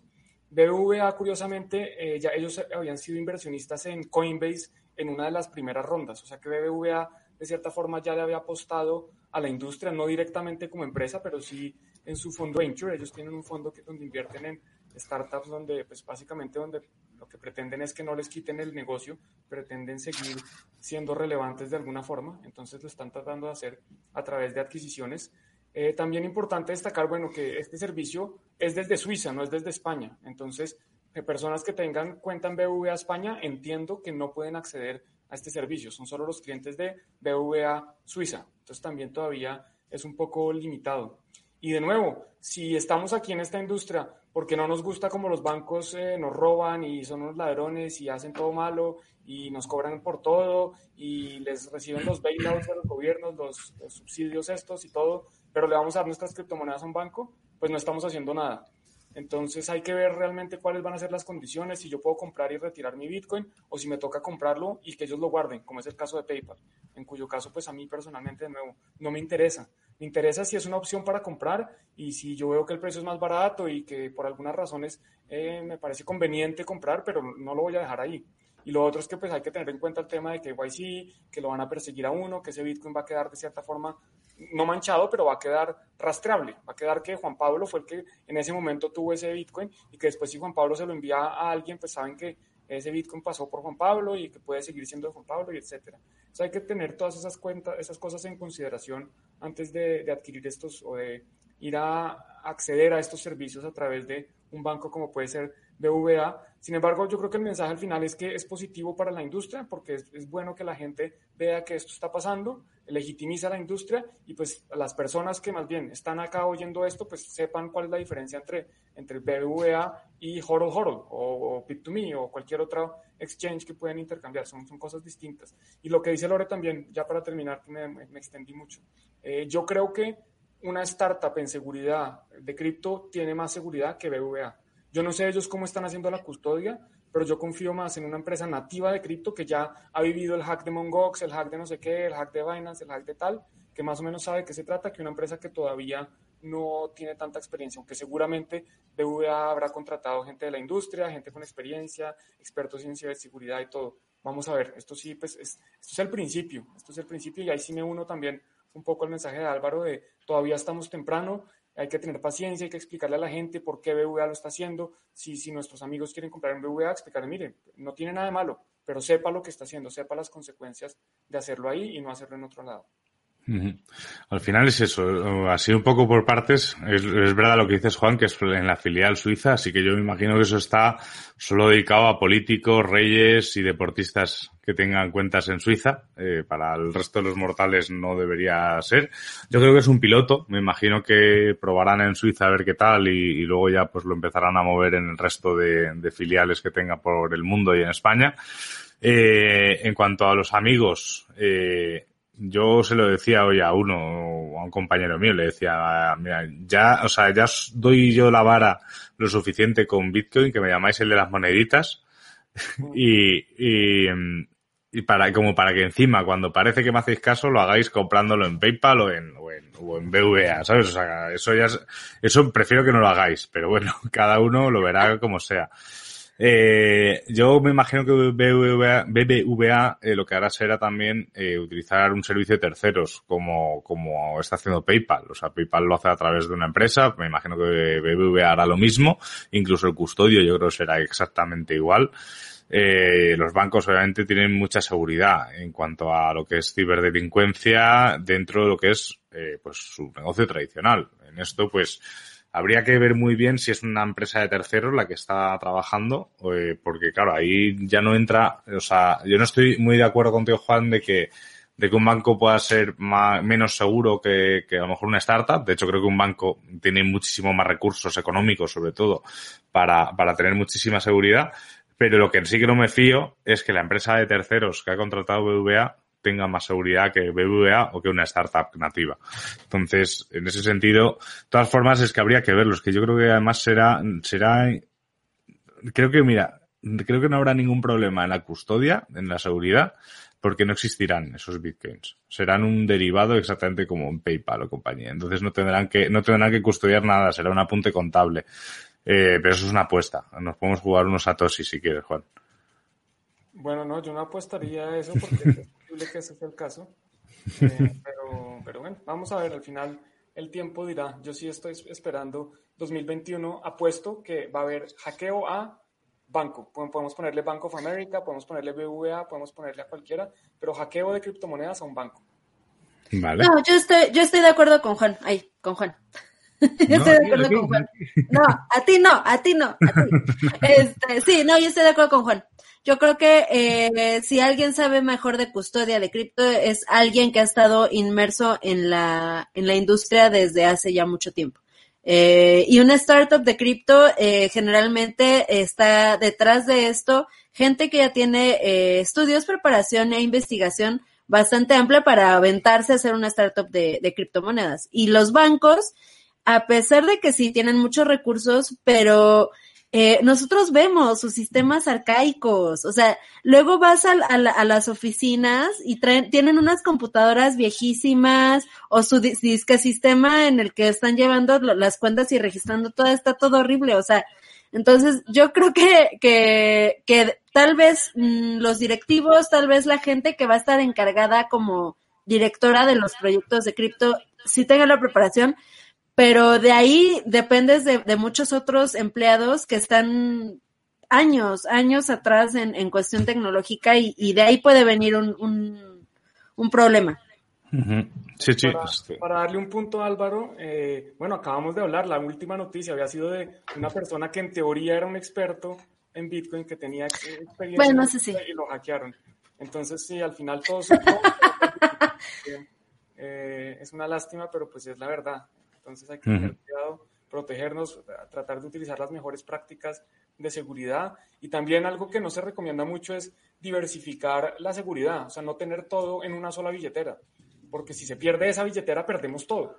BBVA, curiosamente, eh, ellos habían sido inversionistas en Coinbase en una de las primeras rondas, o sea que BBVA de cierta forma ya le había apostado a la industria, no directamente como empresa, pero sí en su fondo venture. Ellos tienen un fondo que, donde invierten en startups donde, pues básicamente donde lo que pretenden es que no les quiten el negocio, pretenden seguir siendo relevantes de alguna forma, entonces lo están tratando de hacer a través de adquisiciones. Eh, también importante destacar, bueno, que este servicio es desde Suiza, no es desde España, entonces eh, personas que tengan cuenta en BVA España entiendo que no pueden acceder a este servicio, son solo los clientes de BVA Suiza, entonces también todavía es un poco limitado. Y de nuevo, si estamos aquí en esta industria porque no nos gusta como los bancos eh, nos roban y son unos ladrones y hacen todo malo y nos cobran por todo y les reciben los bailouts de los gobiernos, los, los subsidios estos y todo, pero le vamos a dar nuestras criptomonedas a un banco, pues no estamos haciendo nada. Entonces hay que ver realmente cuáles van a ser las condiciones, si yo puedo comprar y retirar mi Bitcoin o si me toca comprarlo y que ellos lo guarden, como es el caso de PayPal, en cuyo caso pues a mí personalmente de nuevo no me interesa. Me interesa si es una opción para comprar y si yo veo que el precio es más barato y que por algunas razones eh, me parece conveniente comprar, pero no lo voy a dejar ahí. Y lo otro es que pues hay que tener en cuenta el tema de que YC, que lo van a perseguir a uno, que ese Bitcoin va a quedar de cierta forma no manchado, pero va a quedar rastreable. Va a quedar que Juan Pablo fue el que en ese momento tuvo ese Bitcoin y que después si Juan Pablo se lo envía a alguien, pues saben que ese Bitcoin pasó por Juan Pablo y que puede seguir siendo de Juan Pablo y etcétera. O sea, hay que tener todas esas cuentas, esas cosas en consideración antes de, adquirir estos o de ir a acceder a estos servicios a través de un banco como puede ser BVA. Sin embargo, yo creo que el mensaje al final es que es positivo para la industria porque es, bueno que la gente vea que esto está pasando, legitimiza la industria y pues las personas que más bien están acá oyendo esto, pues sepan cuál es la diferencia entre, entre BVA y HODL HODL o, Bit2Me o cualquier otro exchange que puedan intercambiar. Son, son cosas distintas. Y lo que dice Lore también, ya para terminar, que me, me, extendí mucho. Eh, yo creo que una startup en seguridad de cripto tiene más seguridad que BVA. Yo no sé ellos cómo están haciendo la custodia, pero yo confío más en una empresa nativa de cripto que ya ha vivido el hack de Mongox, el hack de no sé qué, el hack de Binance, el hack de tal, que más o menos sabe de qué se trata, que una empresa que todavía no tiene tanta experiencia, aunque seguramente BVA habrá contratado gente de la industria, gente con experiencia, expertos en ciberseguridad y todo. Vamos a ver, esto sí, pues esto es el principio, esto es el principio y ahí sí me uno también un poco el mensaje de Álvaro de todavía estamos temprano, hay que tener paciencia, hay que explicarle a la gente por qué BVA lo está haciendo. Si, si nuestros amigos quieren comprar en BVA, explicarle, mire, no tiene nada de malo, pero sepa lo que está haciendo, sepa las consecuencias de hacerlo ahí y no hacerlo en otro lado. Al final es eso, así un poco por partes, es, verdad lo que dices Juan, que es en la filial suiza, así que yo me imagino que eso está solo dedicado a políticos, reyes y deportistas que tengan cuentas en Suiza, eh, para el resto de los mortales no debería ser. Yo creo que es un piloto, me imagino que probarán en Suiza a ver qué tal y, luego ya pues lo empezarán a mover en el resto de, filiales que tenga por el mundo y en España. Eh, en cuanto a los amigos, eh, yo se lo decía hoy a uno, a un compañero mío, le decía, mira, ya, o sea, ya doy yo la vara lo suficiente con Bitcoin, que me llamáis el de las moneditas, y, y, y para, como para que encima, cuando parece que me hacéis caso, lo hagáis comprándolo en PayPal o en, o en, o en BVA, ¿sabes? O sea, eso ya, eso prefiero que no lo hagáis, pero bueno, [laughs] cada uno lo verá como sea. Eh, yo me imagino que BBVA, eh, lo que hará será también eh, utilizar un servicio de terceros como, como está haciendo PayPal. O sea, PayPal lo hace a través de una empresa. Me imagino que BBVA hará lo mismo. Incluso el custodio yo creo que será exactamente igual. Eh, los bancos obviamente tienen mucha seguridad en cuanto a lo que es ciberdelincuencia dentro de lo que es eh, pues su negocio tradicional. En esto pues Habría que ver muy bien si es una empresa de terceros la que está trabajando, eh, porque claro, ahí ya no entra, o sea, yo no estoy muy de acuerdo contigo, Juan, de que, de que un banco pueda ser más, menos seguro que, que a lo mejor una startup. De hecho, creo que un banco tiene muchísimo más recursos económicos, sobre todo, para, para tener muchísima seguridad. Pero lo que sí que no me fío es que la empresa de terceros que ha contratado BVA tenga más seguridad que BBVA o que una startup nativa. Entonces, en ese sentido, de todas formas es que habría que verlos, que yo creo que además será, será, creo que mira, creo que no habrá ningún problema en la custodia, en la seguridad, porque no existirán esos bitcoins. Serán un derivado exactamente como en PayPal o compañía. Entonces no tendrán que, no tendrán que custodiar nada, será un apunte contable. Eh, pero eso es una apuesta. Nos podemos jugar unos Satoshi si quieres, Juan. Bueno, no, yo no apostaría a eso porque [laughs] es posible que ese sea el caso. Eh, pero, pero bueno, vamos a ver, al final el tiempo dirá. Yo sí estoy esperando 2021, apuesto que va a haber hackeo a banco. Podemos ponerle Bank of America, podemos ponerle BVA, podemos ponerle a cualquiera, pero hackeo de criptomonedas a un banco. Vale. No, yo estoy, yo estoy de acuerdo con Juan. Ahí, con Juan. [laughs] yo estoy de acuerdo con Juan. No, a ti no, a ti no, a ti. [laughs] Este, sí, no, yo estoy de acuerdo con Juan. Yo creo que eh, si alguien sabe mejor de custodia de cripto es alguien que ha estado inmerso en la, en la industria desde hace ya mucho tiempo. Eh, y una startup de cripto eh, generalmente está detrás de esto gente que ya tiene eh, estudios, preparación e investigación bastante amplia para aventarse a hacer una startup de, de criptomonedas. Y los bancos, a pesar de que sí tienen muchos recursos, pero eh, nosotros vemos sus sistemas arcaicos, o sea, luego vas a, a, las oficinas y traen, tienen unas computadoras viejísimas o su disque sistema en el que están llevando las cuentas y registrando todo, está todo horrible, o sea, entonces yo creo que, que, que tal vez mm, los directivos, tal vez la gente que va a estar encargada como directora de los proyectos de cripto, si tenga la preparación, pero de ahí dependes de, de muchos otros empleados que están años, años atrás en, en cuestión tecnológica y, y, de ahí puede venir un, un, un problema. Sí, sí. Para, este. para, darle un punto a Álvaro, eh, bueno, acabamos de hablar, la última noticia había sido de una persona que en teoría era un experto en Bitcoin, que tenía experiencia bueno, sí, sí. y lo hackearon. Entonces, sí, al final todo, [laughs] eh, es una lástima, pero pues es la verdad. Entonces hay que tener cuidado, protegernos, tratar de utilizar las mejores prácticas de seguridad. Y también algo que no se recomienda mucho es diversificar la seguridad, o sea, no tener todo en una sola billetera, porque si se pierde esa billetera perdemos todo.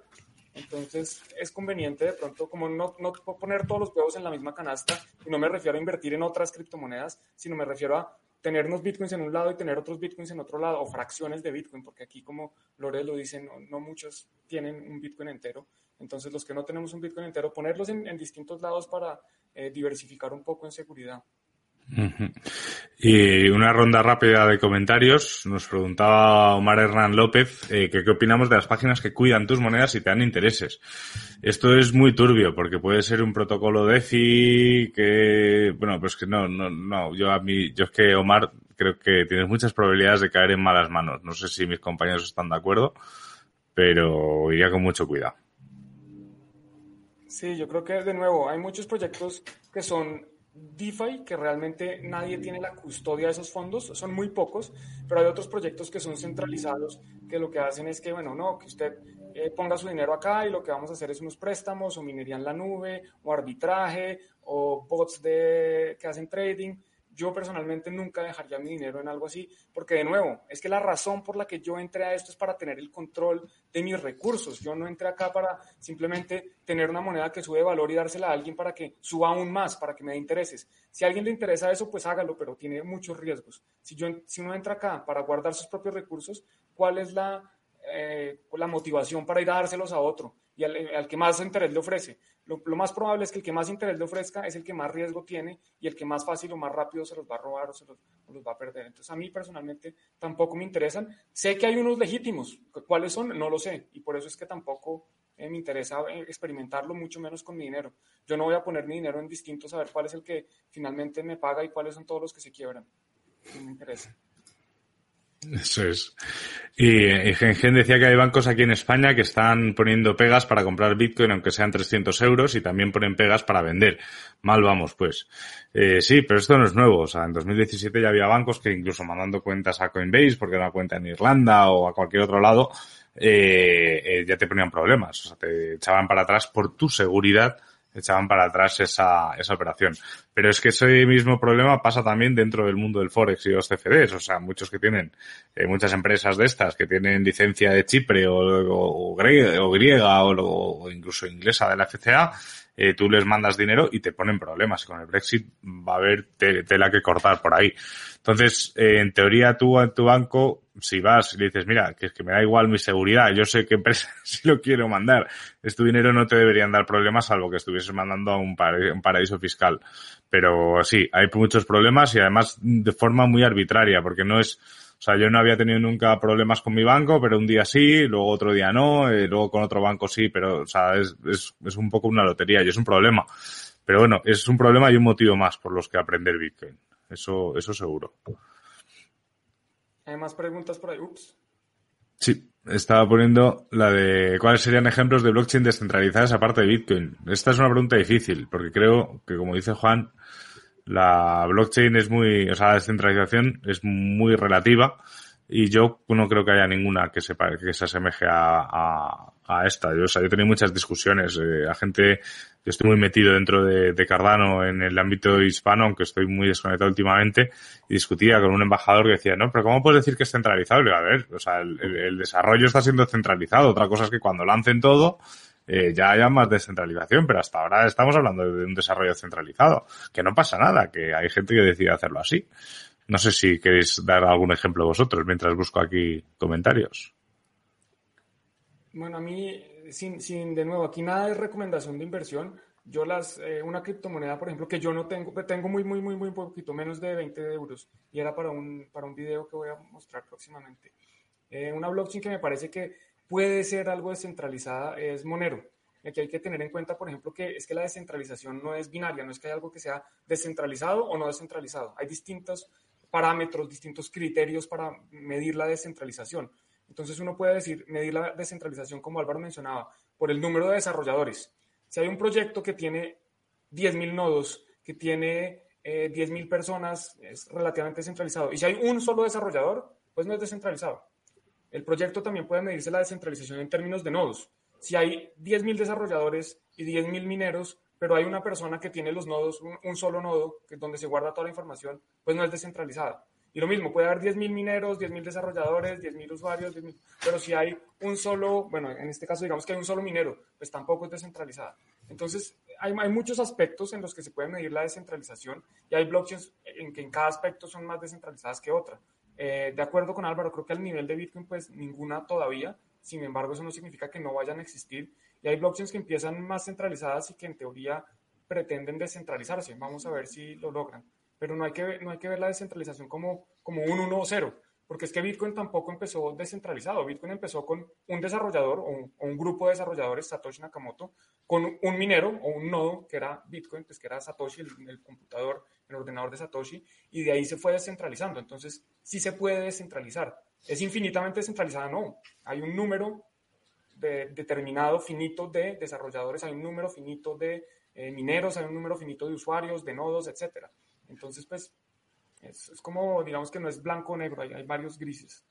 Entonces es conveniente de pronto como no, no poner todos los huevos en la misma canasta, y no me refiero a invertir en otras criptomonedas, sino me refiero a tener unos bitcoins en un lado y tener otros bitcoins en otro lado, o fracciones de bitcoin, porque aquí como Lore lo dice, no, no muchos tienen un bitcoin entero. Entonces, los que no tenemos un Bitcoin entero, ponerlos en, en distintos lados para eh, diversificar un poco en seguridad. Y una ronda rápida de comentarios. Nos preguntaba Omar Hernán López eh, que qué opinamos de las páginas que cuidan tus monedas y te dan intereses. Esto es muy turbio porque puede ser un protocolo DeFi que, bueno, pues que no, no, no. Yo a mí, yo es que Omar creo que tienes muchas probabilidades de caer en malas manos. No sé si mis compañeros están de acuerdo pero iría con mucho cuidado. Sí, yo creo que de nuevo hay muchos proyectos que son DeFi, que realmente nadie tiene la custodia de esos fondos, son muy pocos, pero hay otros proyectos que son centralizados, que lo que hacen es que, bueno, no, que usted eh, ponga su dinero acá y lo que vamos a hacer es unos préstamos o minería en la nube o arbitraje o bots de, que hacen trading. Yo personalmente nunca dejaría mi dinero en algo así, porque de nuevo, es que la razón por la que yo entré a esto es para tener el control de mis recursos. Yo no entré acá para simplemente tener una moneda que sube valor y dársela a alguien para que suba aún más, para que me dé intereses. Si a alguien le interesa eso, pues hágalo, pero tiene muchos riesgos. Si, yo, si uno entra acá para guardar sus propios recursos, ¿cuál es la, eh, la motivación para ir a dárselos a otro y al, que más interés le ofrece. Lo, más probable es que el que más interés le ofrezca es el que más riesgo tiene y el que más fácil o más rápido se los va a robar o se los, va a perder. Entonces a mí personalmente tampoco me interesan. Sé que hay unos legítimos. ¿Cuáles son? No lo sé. Y por eso es que tampoco eh, me interesa eh, experimentarlo, mucho menos con mi dinero. Yo no voy a poner mi dinero en distintos a ver cuál es el que finalmente me paga y cuáles son todos los que se quiebran. No me interesa. Eso es. Y, Gen decía que hay bancos aquí en España que están poniendo pegas para comprar Bitcoin aunque sean 300 euros y también ponen pegas para vender. Mal vamos, pues. Eh, sí, pero esto no es nuevo. O sea, en 2017 ya había bancos que incluso mandando cuentas a Coinbase porque era una cuenta en Irlanda o a cualquier otro lado, eh, eh, ya te ponían problemas. O sea, te echaban para atrás por tu seguridad echaban para atrás esa, esa operación. Pero es que ese mismo problema pasa también dentro del mundo del Forex y los CFDs. O sea, muchos que tienen, eh, muchas empresas de estas que tienen licencia de Chipre o, o, griega, o, incluso inglesa de la FCA, eh, tú les mandas dinero y te ponen problemas. Con el Brexit va a haber tela que cortar por ahí. Entonces, eh, en teoría tú en tu banco, si vas y le dices, mira, que es que me da igual mi seguridad, yo sé qué empresa [laughs] si lo quiero mandar, es tu dinero, no te deberían dar problemas salvo que estuvieses mandando a un, paraíso fiscal. Pero sí, hay muchos problemas y además de forma muy arbitraria, porque no es, o sea, yo no había tenido nunca problemas con mi banco, pero un día sí, luego otro día no, luego con otro banco sí, pero, o sea, es, es, es un poco una lotería y es un problema. Pero bueno, es un problema y un motivo más por los que aprender Bitcoin. Eso, eso seguro. ¿Hay más preguntas por ahí? Ups. Sí, estaba poniendo la de cuáles serían ejemplos de blockchain descentralizadas aparte de Bitcoin. Esta es una pregunta difícil, porque creo que, como dice Juan, la blockchain es muy, o sea, la descentralización es muy relativa y yo no creo que haya ninguna que se, que se asemeje a, a, esta. Yo, o sea, yo he tenido muchas discusiones. Eh, a gente, yo estoy muy metido dentro de, de, Cardano en el ámbito hispano, aunque estoy muy desconectado últimamente, y discutía con un embajador que decía, no, pero ¿cómo puedes decir que es centralizado? a ver, o sea, el, el, desarrollo está siendo centralizado. Otra cosa es que cuando lancen todo, eh, ya haya más descentralización, pero hasta ahora estamos hablando de un desarrollo centralizado, que no pasa nada, que hay gente que decide hacerlo así. No sé si queréis dar algún ejemplo vosotros mientras busco aquí comentarios. Bueno, a mí, sin, sin de nuevo, aquí nada de recomendación de inversión. Yo las, eh, una criptomoneda, por ejemplo, que yo no tengo, tengo muy, muy, muy, muy poquito, menos de 20 euros, y era para un, para un video que voy a mostrar próximamente. Eh, una blockchain que me parece que puede ser algo descentralizada es Monero. Aquí hay que tener en cuenta, por ejemplo, que es que la descentralización no es binaria, no es que hay algo que sea descentralizado o no descentralizado. Hay distintos parámetros, distintos criterios para medir la descentralización. Entonces uno puede decir, medir la descentralización, como Álvaro mencionaba, por el número de desarrolladores. Si hay un proyecto que tiene 10.000 nodos, que tiene eh, 10.000 personas, es relativamente centralizado. Y si hay un solo desarrollador, pues no es descentralizado. El proyecto también puede medirse la descentralización en términos de nodos. Si hay 10.000 desarrolladores y 10.000 mineros, pero hay una persona que tiene los nodos, un, solo nodo, que es donde se guarda toda la información, pues no es descentralizada. Y lo mismo, puede haber 10.000 mineros, 10.000 desarrolladores, 10.000 usuarios, pero si hay un solo, bueno, en este caso digamos que hay un solo minero, pues tampoco es descentralizada. Entonces, hay, hay muchos aspectos en los que se puede medir la descentralización y hay blockchains en que en cada aspecto son más descentralizadas que otra. Eh, de acuerdo con Álvaro, creo que al nivel de Bitcoin, pues ninguna todavía, sin embargo, eso no significa que no vayan a existir y hay blockchains que empiezan más centralizadas y que en teoría pretenden descentralizarse. Vamos a ver si lo logran. Pero no hay que, no hay que ver la descentralización como, como un 1 o 0, porque es que Bitcoin tampoco empezó descentralizado. Bitcoin empezó con un desarrollador o un, grupo de desarrolladores, Satoshi Nakamoto, con un minero o un nodo que era Bitcoin, pues que era Satoshi, el, el computador, el ordenador de Satoshi, y de ahí se fue descentralizando. Entonces, sí se puede descentralizar. ¿Es infinitamente descentralizada? No. Hay un número determinado finito de desarrolladores, hay un número finito de eh, mineros, hay un número finito de usuarios, de nodos, etc. Entonces, pues, es, como, digamos que no es blanco o negro, hay, varios grises.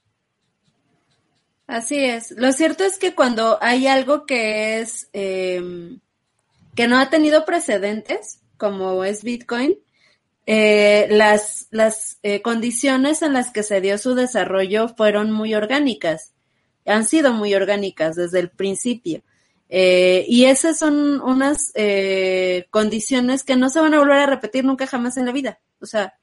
Así es. Lo cierto es que cuando hay algo que es, em, que no ha tenido precedentes, como es Bitcoin, eh, las, las eh, condiciones en las que se dio su desarrollo fueron muy orgánicas, han sido muy orgánicas desde el principio. Eh, y esas son unas condiciones que no se van a volver a repetir nunca jamás en la vida. O sea,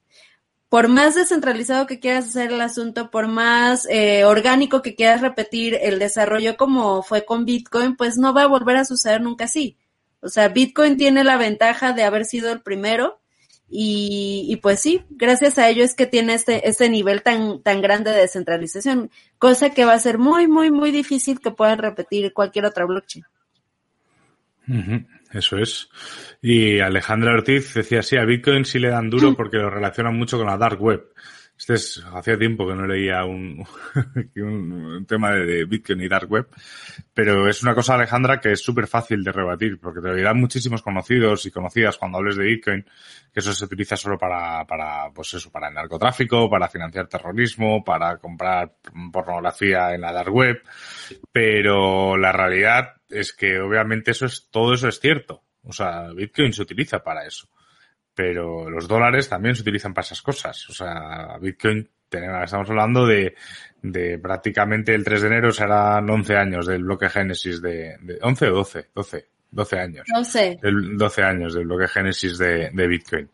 por más descentralizado que quieras hacer el asunto, por más orgánico que quieras repetir el desarrollo como fue con Bitcoin, pues no va a volver a suceder nunca así. O sea, Bitcoin tiene la ventaja de haber sido el primero, y, pues sí, gracias a ello es que tiene este, este nivel tan, tan grande de descentralización, cosa que va a ser muy, muy, muy difícil que puedan repetir cualquier otra blockchain. eso es. Y Alejandra Ortiz decía, sí, a Bitcoin sí le dan duro porque lo relacionan mucho con la dark web. Este es, hacía tiempo que no leía un, [laughs] tema de, Bitcoin y Dark Web, pero es una cosa, Alejandra, que es súper fácil de rebatir, porque te dirán muchísimos conocidos y conocidas cuando hables de Bitcoin, que eso se utiliza solo para, para, pues eso, para el narcotráfico, para financiar terrorismo, para comprar pornografía en la Dark Web, pero la realidad es que obviamente eso es, todo eso es cierto. O sea, Bitcoin se utiliza para eso pero los dólares también se utilizan para esas cosas. O sea, Bitcoin, tenemos, estamos hablando de, de prácticamente el 3 de enero serán 11 años del bloque Génesis de, de 11 o 12, 12, 12 años. 12. 12 años del bloque Génesis de, de Bitcoin.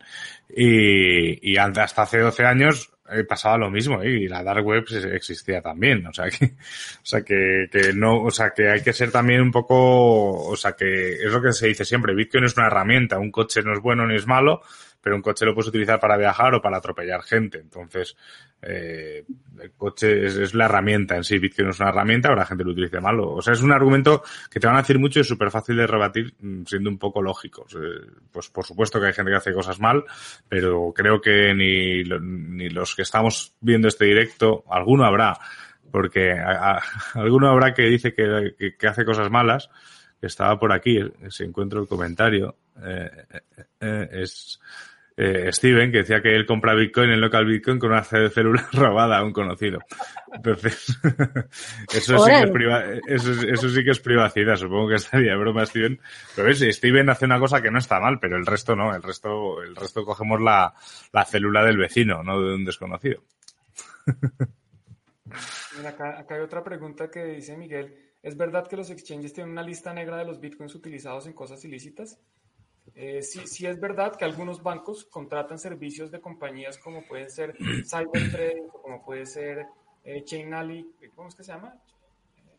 Y, y hasta hace 12 años pasaba lo mismo ¿eh? y la dark web existía también o sea [laughs] que o sea que, que no o sea que hay que ser también un poco o sea que es lo que se dice siempre Bitcoin es una herramienta un coche no es bueno ni es malo pero un coche lo puedes utilizar para viajar o para atropellar gente. Entonces, eh, el coche es, la herramienta en sí. Bitcoin es una herramienta, ahora la gente lo utilice mal. O sea, es un argumento que te van a decir mucho y es súper fácil de rebatir mm, siendo un poco lógico. Pues por supuesto que hay gente que hace cosas mal, pero creo que ni, ni los que estamos viendo este directo, alguno habrá, porque [laughs] alguno habrá que dice que, que, hace cosas malas, estaba por aquí, si encuentro el comentario, eh, eh, eh es eh, Steven, que decía que él compra Bitcoin en local Bitcoin con una célula [laughs] robada a un conocido. Entonces, [laughs] eso, sí que es eso, sí que es privacidad, supongo que estaría broma Steven. Pero ves, Steven hace una cosa que no está mal, pero el resto no, el resto, el resto cogemos la, la célula del vecino, no de un desconocido. acá, acá hay otra pregunta que dice Miguel. ¿Es verdad que los exchanges tienen una lista negra de los bitcoins utilizados en cosas ilícitas? Eh, sí, es verdad que algunos bancos contratan servicios de compañías como pueden ser [clears throat] CyberTrade, como puede ser eh, ¿cómo es que se llama?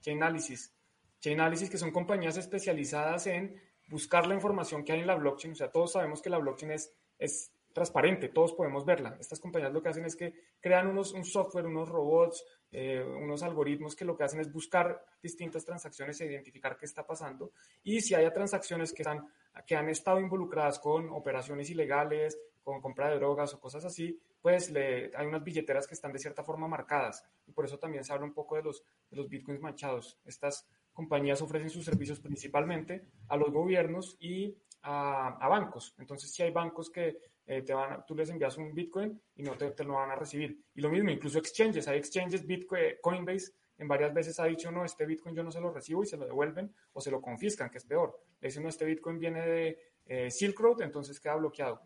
Chainalysis. Chainalysis, que son compañías especializadas en buscar la información que hay en la blockchain. O sea, todos sabemos que la blockchain es, es transparente, todos podemos verla. Estas compañías lo que hacen es que crean unos, un software, unos robots, eh, unos algoritmos que lo que hacen es buscar distintas transacciones e identificar qué está pasando. Y si haya transacciones que, están, que han estado involucradas con operaciones ilegales, con compra de drogas o cosas así, pues le, hay unas billeteras que están de cierta forma marcadas. Y por eso también se habla un poco de los, de los bitcoins manchados. Estas compañías ofrecen sus servicios principalmente a los gobiernos y a, a bancos. Entonces, si hay bancos que eh, te van tú les envías un Bitcoin y no te, lo van a recibir. Y lo mismo, incluso exchanges, hay exchanges, Bitcoin, Coinbase, en varias veces ha dicho, no, este Bitcoin yo no se lo recibo y se lo devuelven o se lo confiscan, que es peor. Le dicen, no, este Bitcoin viene de eh, Silk Road, entonces queda bloqueado.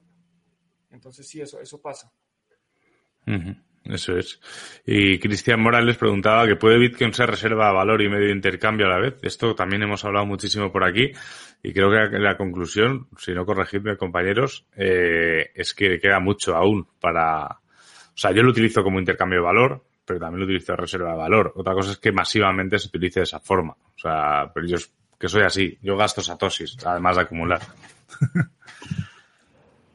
Entonces sí, eso, eso pasa. Eso es. Y Cristian Morales preguntaba que puede Bitcoin ser reserva de valor y medio de intercambio a la vez. Esto también hemos hablado muchísimo por aquí y creo que la conclusión, si no corregidme compañeros, eh, es que queda mucho aún para... O sea, yo lo utilizo como intercambio de valor, pero también lo utilizo de reserva de valor. Otra cosa es que masivamente se utilice de esa forma. O sea, pero yo que soy así, yo gasto satosis, además de acumular. [laughs]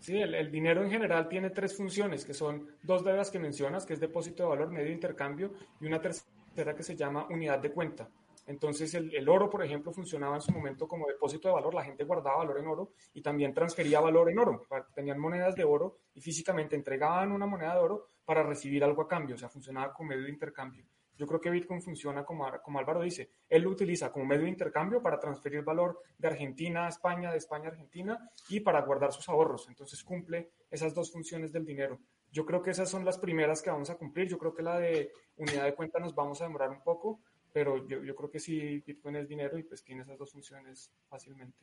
Sí, el, dinero en general tiene tres funciones, que son dos de las que mencionas, que es depósito de valor, medio de intercambio, y una tercera que se llama unidad de cuenta. Entonces, el, oro, por ejemplo, funcionaba en su momento como depósito de valor, la gente guardaba valor en oro y también transfería valor en oro. Tenían monedas de oro y físicamente entregaban una moneda de oro para recibir algo a cambio, o sea, funcionaba como medio de intercambio. Yo creo que Bitcoin funciona como, como Álvaro dice, él lo utiliza como medio de intercambio para transferir valor de Argentina a España, de España a Argentina y para guardar sus ahorros. Entonces cumple esas dos funciones del dinero. Yo creo que esas son las primeras que vamos a cumplir. Yo creo que la de unidad de cuenta nos vamos a demorar un poco, pero yo, yo creo que sí, Bitcoin es dinero y pues tiene esas dos funciones fácilmente.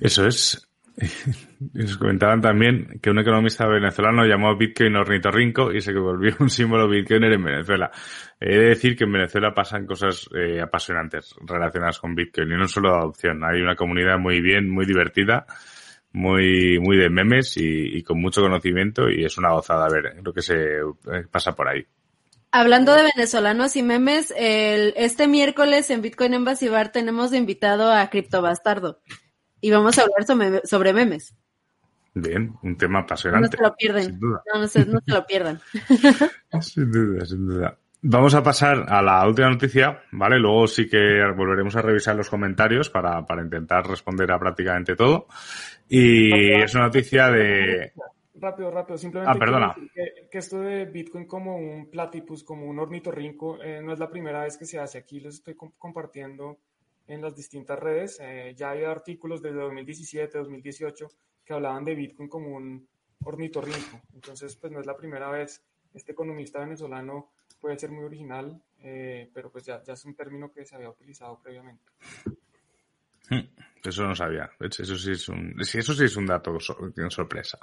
Eso es. [laughs] Nos comentaban también que un economista venezolano llamó Bitcoin ornitorrinco y se volvió [laughs] un símbolo Bitcoiner en Venezuela. He de decir que en Venezuela pasan cosas eh, apasionantes relacionadas con Bitcoin y no solo de adopción. Hay una comunidad muy bien, muy divertida, muy, muy de memes y, con mucho conocimiento y es una gozada ver lo que se eh, pasa por ahí. Hablando de venezolanos y memes, el, este miércoles en Bitcoin Embassy Bar tenemos de invitado a Crypto Bastardo y vamos a hablar sobre, memes. Bien, un tema apasionante. No se lo pierden. No, no, se, lo pierdan. [laughs] sin duda, sin duda. Vamos a pasar a la última noticia, ¿vale? Luego sí que volveremos a revisar los comentarios para, para intentar responder a prácticamente todo. Y es una noticia de... Rápido, rápido. Simplemente ah, perdona. Que, esto de Bitcoin como un platypus, como un ornitorrinco, eh, no es la primera vez que se hace. Aquí los estoy compartiendo en las distintas redes. Eh, ya hay artículos desde 2017, 2018 que hablaban de Bitcoin como un ornitorrinco. Entonces, pues no es la primera vez. Este economista venezolano puede ser muy original, eh, pero pues ya, ya es un término que se había utilizado previamente. Hmm, eso no sabía. Eso sí es un, eso sí es un dato sorpresa.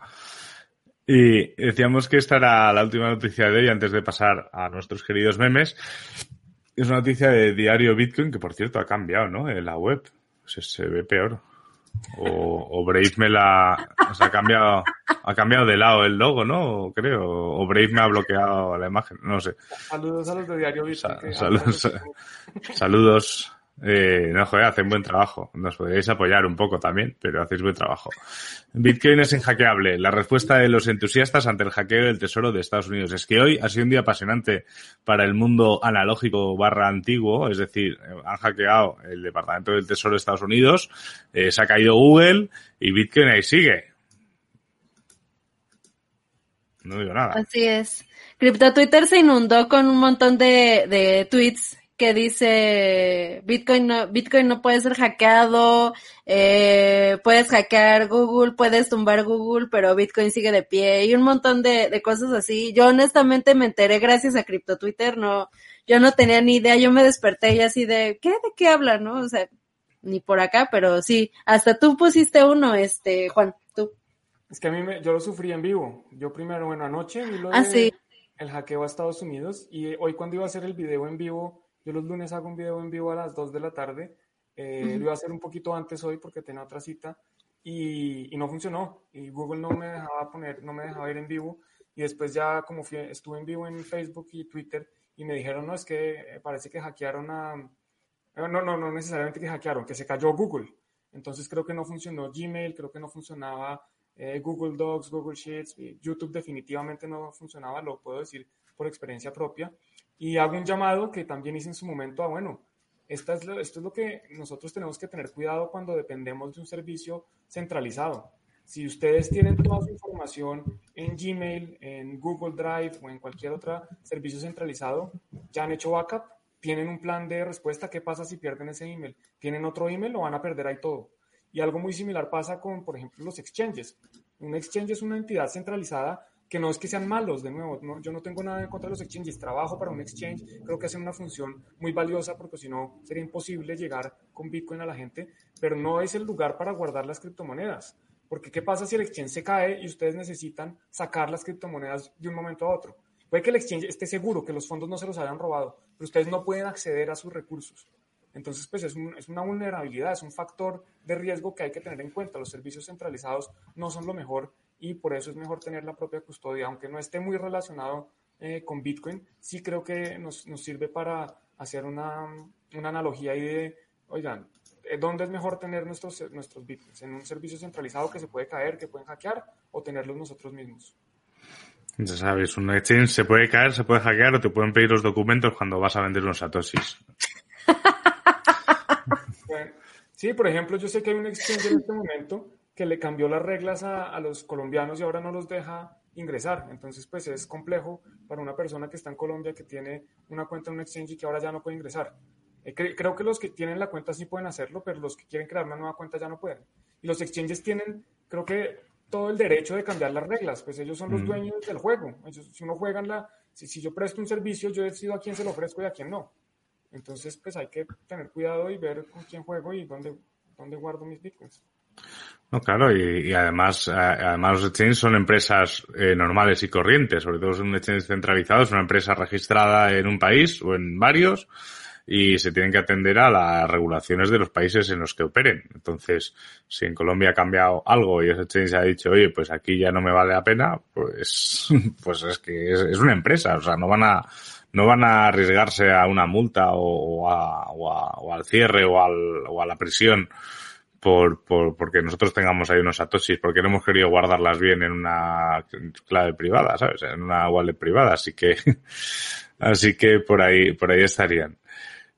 Y decíamos que esta era la última noticia de hoy antes de pasar a nuestros queridos memes. Es una noticia de Diario Bitcoin, que por cierto ha cambiado, ¿no? En la web. Se, ve peor. O, o, Brave me la. O sea, ha cambiado, ha cambiado de lado el logo, ¿no? Creo. O Brave me ha bloqueado la imagen. No sé. Saludos a los de Diario Bitcoin. saludos. saludos. Eh, no, joder, hacen buen trabajo. Nos podríais apoyar un poco también, pero hacéis buen trabajo. Bitcoin es inhackeable. La respuesta de los entusiastas ante el hackeo del tesoro de Estados Unidos. Es que hoy ha sido un día apasionante para el mundo analógico barra antiguo. Es decir, han hackeado el Departamento del Tesoro de Estados Unidos, eh, se ha caído Google y Bitcoin ahí sigue. No digo nada. Así es. Crypto Twitter se inundó con un montón de, de tweets que dice Bitcoin no, Bitcoin no puede ser hackeado, eh, puedes hackear Google, puedes tumbar Google, pero Bitcoin sigue de pie y un montón de, cosas así. Yo honestamente me enteré gracias a Crypto Twitter, no, yo no tenía ni idea, yo me desperté y así de, ¿qué? ¿De qué hablan? ¿No? O sea, ni por acá, pero sí, hasta tú pusiste uno, este, Juan, tú. Es que a mí me, yo lo sufrí en vivo. Yo primero, bueno, anoche vi lo ah, de el hackeo a Estados Unidos y hoy cuando iba a hacer el video en vivo yo los lunes hago un video en vivo a las 2 de la tarde. Eh, Lo iba a hacer un poquito antes hoy porque tenía otra cita y, y, no funcionó. Y Google no me dejaba poner, no me dejaba ir en vivo. Y después ya como fui, estuve en vivo en Facebook y Twitter y me dijeron, no, es que eh, parece que hackearon a... Eh, no, no, no necesariamente que hackearon, que se cayó Google. Entonces creo que no funcionó Gmail, creo que no funcionaba eh, Google Docs, Google Sheets, YouTube definitivamente no funcionaba, lo puedo decir por experiencia propia. Y hago un llamado que también hice en su momento a, bueno, esta es esto es lo que nosotros tenemos que tener cuidado cuando dependemos de un servicio centralizado. Si ustedes tienen toda su información en Gmail, en Google Drive o en cualquier otro servicio centralizado, ya han hecho backup, tienen un plan de respuesta, ¿qué pasa si pierden ese email? ¿Tienen otro email o van a perder ahí todo? Y algo muy similar pasa con, por ejemplo, los exchanges. Un exchange es una entidad centralizada que no es que sean malos, de nuevo, yo no tengo nada en contra de los exchanges, trabajo para un exchange, creo que hacen una función muy valiosa porque si no sería imposible llegar con Bitcoin a la gente, pero no es el lugar para guardar las criptomonedas. Porque ¿qué pasa si el exchange se cae y ustedes necesitan sacar las criptomonedas de un momento a otro? Puede que el exchange esté seguro que los fondos no se los hayan robado, pero ustedes no pueden acceder a sus recursos. Entonces, pues es, es, una vulnerabilidad, es un factor de riesgo que hay que tener en cuenta. Los servicios centralizados no son lo mejor y por eso es mejor tener la propia custodia, aunque no esté muy relacionado eh, con Bitcoin, sí creo que nos, nos sirve para hacer una, una, analogía ahí de, oigan, eh, ¿dónde es mejor tener nuestros, nuestros Bitcoins? ¿En un servicio centralizado que se puede caer, que pueden hackear o tenerlos nosotros mismos? Ya sabes, un exchange se puede caer, se puede hackear o te pueden pedir los documentos cuando vas a vender unos satoshis. [laughs] sí, por ejemplo, yo sé que hay un exchange en este momento que le cambió las reglas a, los colombianos y ahora no los deja ingresar. Entonces, pues es complejo para una persona que está en Colombia, que tiene una cuenta en un exchange y que ahora ya no puede ingresar. Eh, creo que los que tienen la cuenta sí pueden hacerlo, pero los que quieren crear una nueva cuenta ya no pueden. Y los exchanges tienen, creo que, todo el derecho de cambiar las reglas, pues ellos son los dueños del juego. si uno juega en la, si, si yo presto un servicio, yo decido a quién se lo ofrezco y a quién no. Entonces, pues hay que tener cuidado y ver con quién juego y dónde, dónde guardo mis bitcoins. No, claro, y, además, además los exchanges son empresas eh, normales y corrientes, sobre todo son un exchange centralizado, es una empresa registrada en un país o en varios y se tienen que atender a las regulaciones de los países en los que operen. Entonces, si en Colombia ha cambiado algo y ese exchange ha dicho, oye, pues aquí ya no me vale la pena, pues, [laughs] pues es que es, una empresa, o sea, no van a, no van a arriesgarse a una multa o, a, o, al cierre o, al, o a la prisión por, por, porque nosotros tengamos ahí unos satoshis, porque no hemos querido guardarlas bien en una clave privada, ¿sabes? En una wallet privada, así que, [laughs] así que por ahí, por ahí estarían.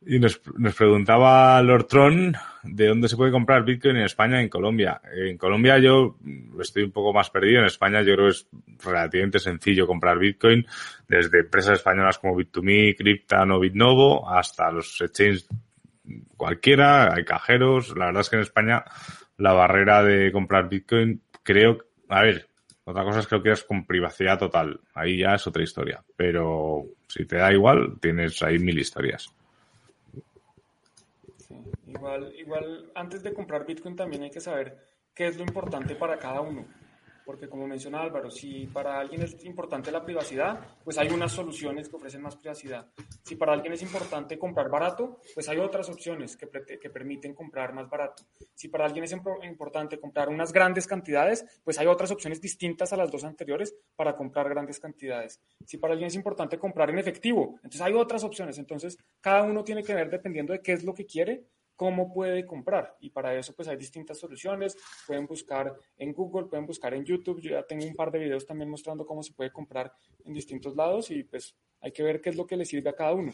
Y nos, nos preguntaba Lord Tron de dónde se puede comprar Bitcoin en España y en Colombia. En Colombia yo estoy un poco más perdido. En España yo creo que es relativamente sencillo comprar Bitcoin desde empresas españolas como Bit2Me, Cryptan o Bitnovo hasta los exchanges cualquiera, hay cajeros. La verdad es que en España la barrera de comprar Bitcoin, creo, a ver, otra cosa es que lo quieras con privacidad total. Ahí ya es otra historia. Pero si te da igual, tienes ahí mil historias. igual, igual antes de comprar Bitcoin también hay que saber qué es lo importante para cada uno porque como menciona Álvaro, si para alguien es importante la privacidad, pues hay unas soluciones que ofrecen más privacidad. Si para alguien es importante comprar barato, pues hay otras opciones que, que permiten comprar más barato. Si para alguien es importante comprar unas grandes cantidades, pues hay otras opciones distintas a las dos anteriores para comprar grandes cantidades. Si para alguien es importante comprar en efectivo, entonces hay otras opciones. Entonces, cada uno tiene que ver dependiendo de qué es lo que quiere cómo puede comprar. Y para eso pues hay distintas soluciones. Pueden buscar en Google, pueden buscar en YouTube. Yo ya tengo un par de videos también mostrando cómo se puede comprar en distintos lados y pues hay que ver qué es lo que le sirve a cada uno.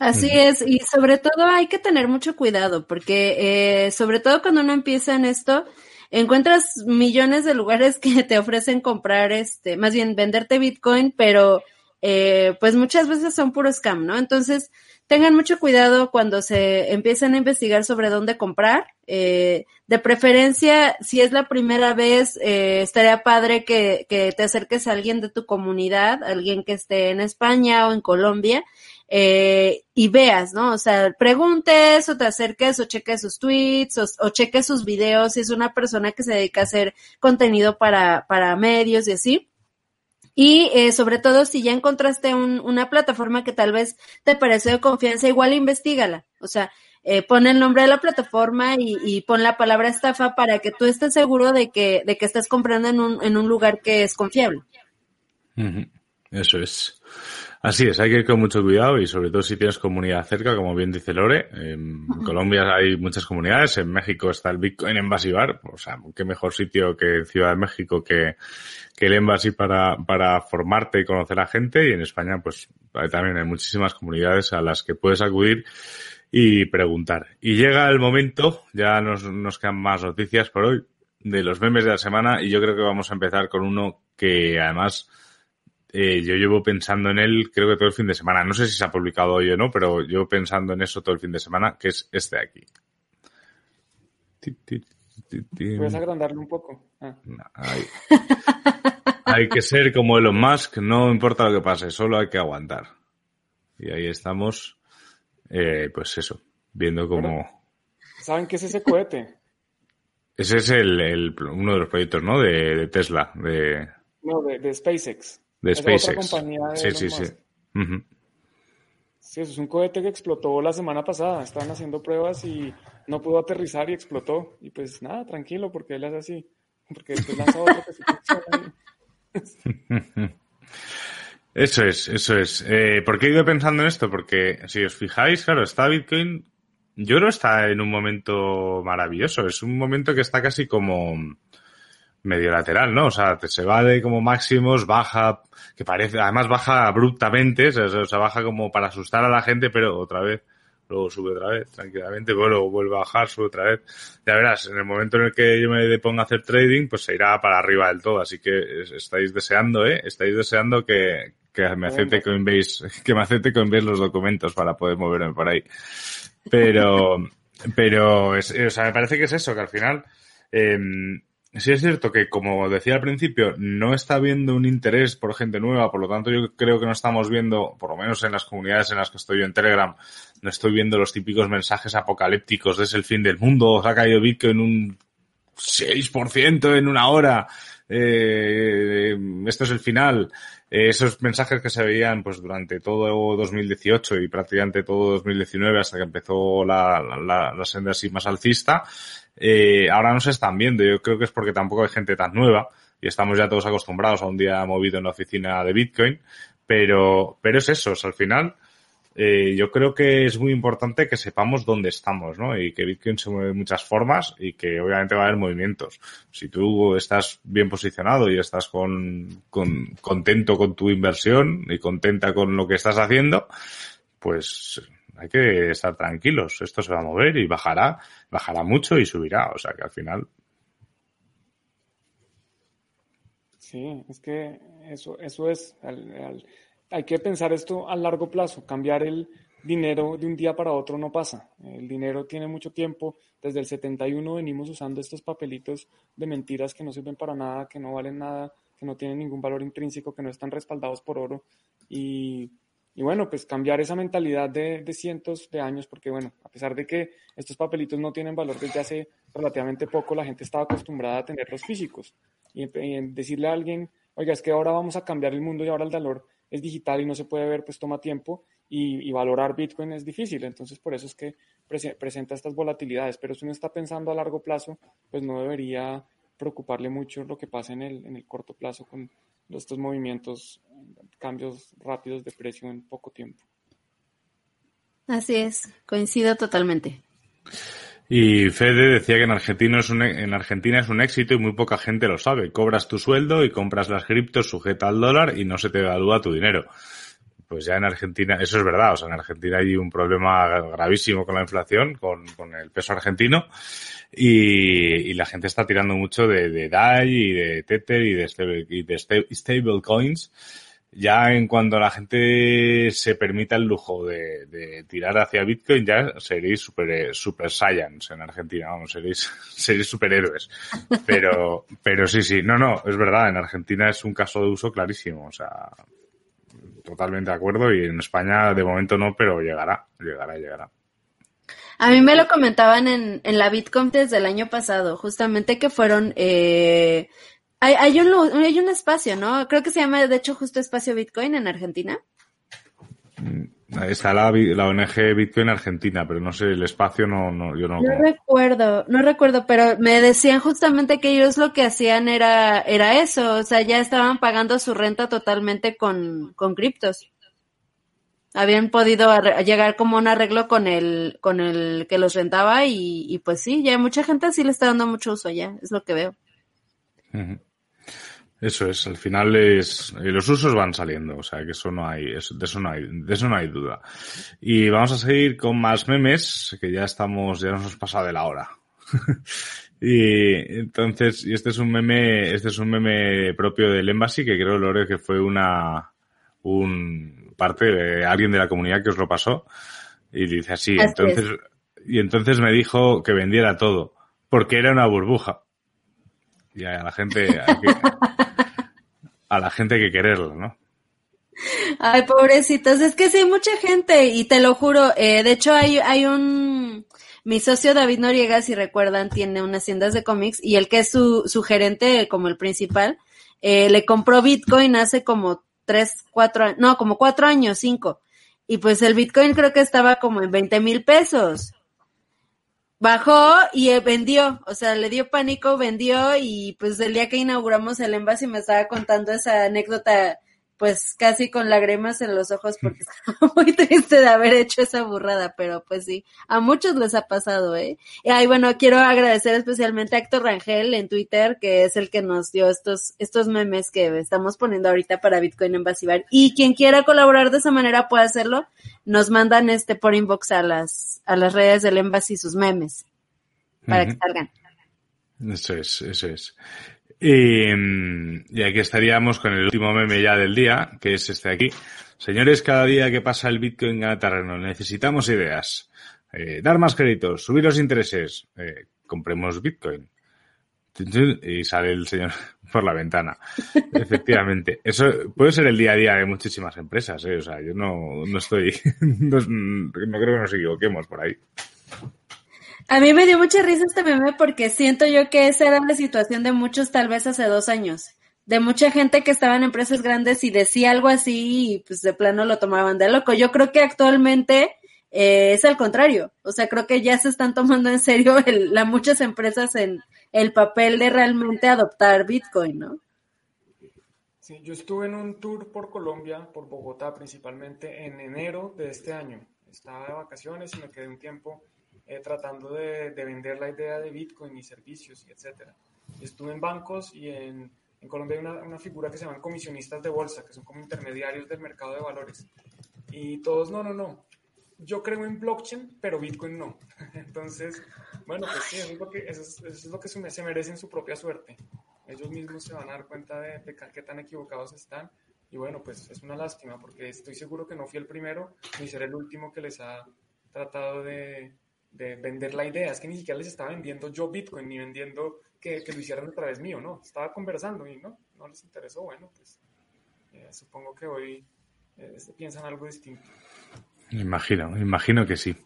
Así es, y sobre todo hay que tener mucho cuidado, porque eh, sobre todo cuando uno empieza en esto, encuentras millones de lugares [laughs] que te ofrecen comprar, este, más bien venderte Bitcoin, pero eh, pues muchas veces son puro scam, ¿no? Entonces, tengan mucho cuidado cuando se empiecen a investigar sobre dónde comprar. Eh, de preferencia, si es la primera vez, eh, estaría padre que, que, te acerques a alguien de tu comunidad, alguien que esté en España o en Colombia, eh, y veas, ¿no? O sea, preguntes o te acerques o cheques sus tweets o, o cheques sus videos si es una persona que se dedica a hacer contenido para, para medios y así y eh, sobre todo, si ya encontraste un, una plataforma que tal vez te parece de confianza, igual investigala. O sea, eh, pon el nombre de la plataforma y, y, pon la palabra estafa para que tú estés seguro de que, de que estás comprando en un, en un lugar que es confiable. Eso es. Así es, hay que ir con mucho cuidado y sobre todo si tienes comunidad cerca, como bien dice Lore. En Colombia hay muchas comunidades, en México está el Bitcoin Embassy Bar, o sea, qué mejor sitio que Ciudad de México que, que el Embassy para, para formarte y conocer a gente y en España pues también hay muchísimas comunidades a las que puedes acudir y preguntar. Y llega el momento, ya nos, nos quedan más noticias por hoy, de los memes de la semana y yo creo que vamos a empezar con uno que además eh, yo llevo pensando en él creo que todo el fin de semana. No sé si se ha publicado hoy o no, pero llevo pensando en eso todo el fin de semana, que es este de aquí. Puedes agrandarlo un poco. Ah. hay, que ser como Elon Musk, no importa lo que pase, solo hay que aguantar. Y ahí estamos, eh, pues eso, viendo cómo... ¿Saben qué es ese cohete? Ese es el, uno de los proyectos, ¿no? De, Tesla, de... No, de SpaceX de SpaceX. sí, sí, sí. Sí, eso es un cohete que explotó la semana pasada. Estaban haciendo pruebas y no pudo aterrizar y explotó. Y pues nada, tranquilo, porque él es así. Porque después lanza otro que [laughs] Eso es, eso es. Eh, ¿Por qué he ido pensando en esto? Porque si os fijáis, claro, está Bitcoin, yo creo está en un momento maravilloso. Es un momento que está casi como medio lateral, ¿no? O sea, se va de como máximos, baja, que parece, además baja abruptamente, o sea, baja como para asustar a la gente, pero otra vez luego sube otra vez, tranquilamente, luego vuelve a bajar, sube otra vez. Ya verás, en el momento en el que yo me ponga a hacer trading, pues se irá para arriba del todo, así que estáis deseando, ¿eh? Estáis deseando que, que me acepte Coinbase, [laughs] que me acepte Coinbase los documentos para poder moverme por ahí. Pero, pero, es, o sea, me parece que es eso, que al final, eh, sí es cierto que, como decía al principio, no está habiendo un interés por gente nueva, por lo tanto yo creo que no estamos viendo, por lo menos en las comunidades en las que estoy yo en Telegram, no estoy viendo los típicos mensajes apocalípticos de es el fin del mundo, se ha caído Bitcoin un 6% en una hora, eh, esto es el final. Eh, esos mensajes que se veían pues durante todo 2018 y prácticamente todo 2019 hasta que empezó la, la, la senda así más alcista, eh, ahora no se están viendo. Yo creo que es porque tampoco hay gente tan nueva y estamos ya todos acostumbrados a un día movido en la oficina de Bitcoin. Pero, pero es eso, al final eh, yo creo que es muy importante que sepamos dónde estamos, ¿no? Y que Bitcoin se mueve de muchas formas y que obviamente va a haber movimientos. Si tú estás bien posicionado y estás con, con, contento con tu inversión y contenta con lo que estás haciendo, pues hay que estar tranquilos. Esto se va a mover y bajará, bajará mucho y subirá. O sea que al final. Sí, es que eso, eso es. hay que pensar esto a largo plazo. Cambiar el dinero de un día para otro no pasa. El dinero tiene mucho tiempo. Desde el 71 venimos usando estos papelitos de mentiras que no sirven para nada, que no valen nada, que no tienen ningún valor intrínseco, que no están respaldados por oro. Y y bueno, pues cambiar esa mentalidad de, cientos de años, porque bueno, a pesar de que estos papelitos no tienen valor desde hace relativamente poco, la gente estaba acostumbrada a tenerlos físicos. Y, decirle a alguien, oiga, es que ahora vamos a cambiar el mundo y ahora el valor es digital y no se puede ver, pues toma tiempo y, valorar Bitcoin es difícil. Entonces, por eso es que presenta estas volatilidades. Pero si uno está pensando a largo plazo, pues no debería preocuparle mucho lo que pasa en el, en el corto plazo con estos movimientos cambios rápidos de precio en poco tiempo. Así es, coincido totalmente. Y Fede decía que en Argentina, es un, en Argentina es un éxito y muy poca gente lo sabe. Cobras tu sueldo y compras las criptos sujeta al dólar y no se te evalúa tu dinero. Pues ya en Argentina, eso es verdad, o sea, en Argentina hay un problema gravísimo con la inflación, con, con el peso argentino, y, la gente está tirando mucho de, de DAI y de Tether y de, stable coins ya en cuanto la gente se permita el lujo de, tirar hacia Bitcoin, ya seréis super, super science en Argentina, vamos, seréis, [laughs] seréis superhéroes. Pero, pero sí, sí, no, no, es verdad, en Argentina es un caso de uso clarísimo, o sea, totalmente de acuerdo y en España de momento no, pero llegará, llegará, llegará. A mí me lo comentaban en, en la Bitcoin desde el año pasado, justamente que fueron eh, hay, hay, un, hay un espacio, ¿no? Creo que se llama, de hecho, justo Espacio Bitcoin en Argentina. Mm, está la, la ONG Bitcoin Argentina, pero no sé, el espacio no, no yo no. No recuerdo, no recuerdo, pero me decían justamente que ellos lo que hacían era, era eso, o sea, ya estaban pagando su renta totalmente con, con criptos. Habían podido llegar como un arreglo con el, con el que los rentaba y, y pues sí, ya mucha gente sí le está dando mucho uso ya, es lo que veo. Eso es, al final es, eh, los usos van saliendo, o sea que eso no hay, de eso no hay, de eso no hay duda. Y vamos a seguir con más memes, que ya estamos, ya nos hemos pasado de la hora. [laughs] y entonces, y este es un meme, este es un meme propio del Embassy, que creo, Lore, que fue una, un parte de alguien de la comunidad que os lo pasó. Y dice así, entonces, y entonces me dijo que vendiera todo, porque era una burbuja. Y a la gente, [laughs] a la gente que quererlo, ¿no? Ay, pobrecitos, es que sí hay mucha gente y te lo juro, eh, de hecho hay, hay un, mi socio David Noriega, si recuerdan, tiene unas tiendas de cómics y el que es su, su gerente como el principal, eh, le compró Bitcoin hace como tres, cuatro, no, como cuatro años, cinco. Y pues el Bitcoin creo que estaba como en 20 mil pesos bajó y eh, vendió, o sea, le dio pánico, vendió y pues el día que inauguramos el envase me estaba contando esa anécdota pues casi con lágrimas en los ojos porque estaba [laughs] muy triste de haber hecho esa burrada, pero pues sí, a muchos les ha pasado, ¿eh? Y ahí, bueno, quiero agradecer especialmente a Héctor Rangel en Twitter, que es el que nos dio estos, estos memes que estamos poniendo ahorita para Bitcoin en Basibar. Y quien quiera colaborar de esa manera puede hacerlo, nos mandan este por inbox a las, a las redes del Embassy sus memes para que salgan. Eso es, eso es. Y, aquí estaríamos con el último meme ya del día, que es este aquí. Señores, cada día que pasa el Bitcoin gana terreno. Necesitamos ideas. Eh, dar más créditos, subir los intereses. Eh, compremos Bitcoin. Y sale el señor [laughs] por la ventana. Efectivamente. [laughs] Eso puede ser el día a día de muchísimas empresas. ¿eh? O sea, yo no, no estoy, [laughs] no, no creo que nos equivoquemos por ahí. A mí me dio mucha risa este meme porque siento yo que esa era la situación de muchos tal vez hace dos años. De mucha gente que estaba en empresas grandes y decía algo así y pues de plano lo tomaban de loco. Yo creo que actualmente eh, es al contrario. O sea, creo que ya se están tomando en serio la muchas empresas en el papel de realmente adoptar Bitcoin, ¿no? Sí, yo estuve en un tour por Colombia, por Bogotá principalmente, en enero de este año. Estaba de vacaciones y me quedé un tiempo eh, tratando de, vender la idea de Bitcoin y servicios, y etcétera. Estuve en bancos y en, en Colombia hay una, una, figura que se llaman comisionistas de bolsa, que son como intermediarios del mercado de valores. Y todos, no, no, no. Yo creo en blockchain, pero Bitcoin no. [laughs] Entonces, bueno, pues sí, eso es lo que, eso es, eso es lo que se merecen su propia suerte. Ellos mismos se van a dar cuenta de, de qué tan equivocados están. Y bueno, pues es una lástima porque estoy seguro que no fui el primero ni seré el último que les ha tratado de, de vender la idea. Es que ni siquiera les estaba vendiendo yo Bitcoin, ni vendiendo que, que lo hicieran a través mío, ¿no? Estaba conversando y no, no les interesó. Bueno, pues eh, supongo que hoy eh, piensan algo distinto. Imagino, imagino que sí.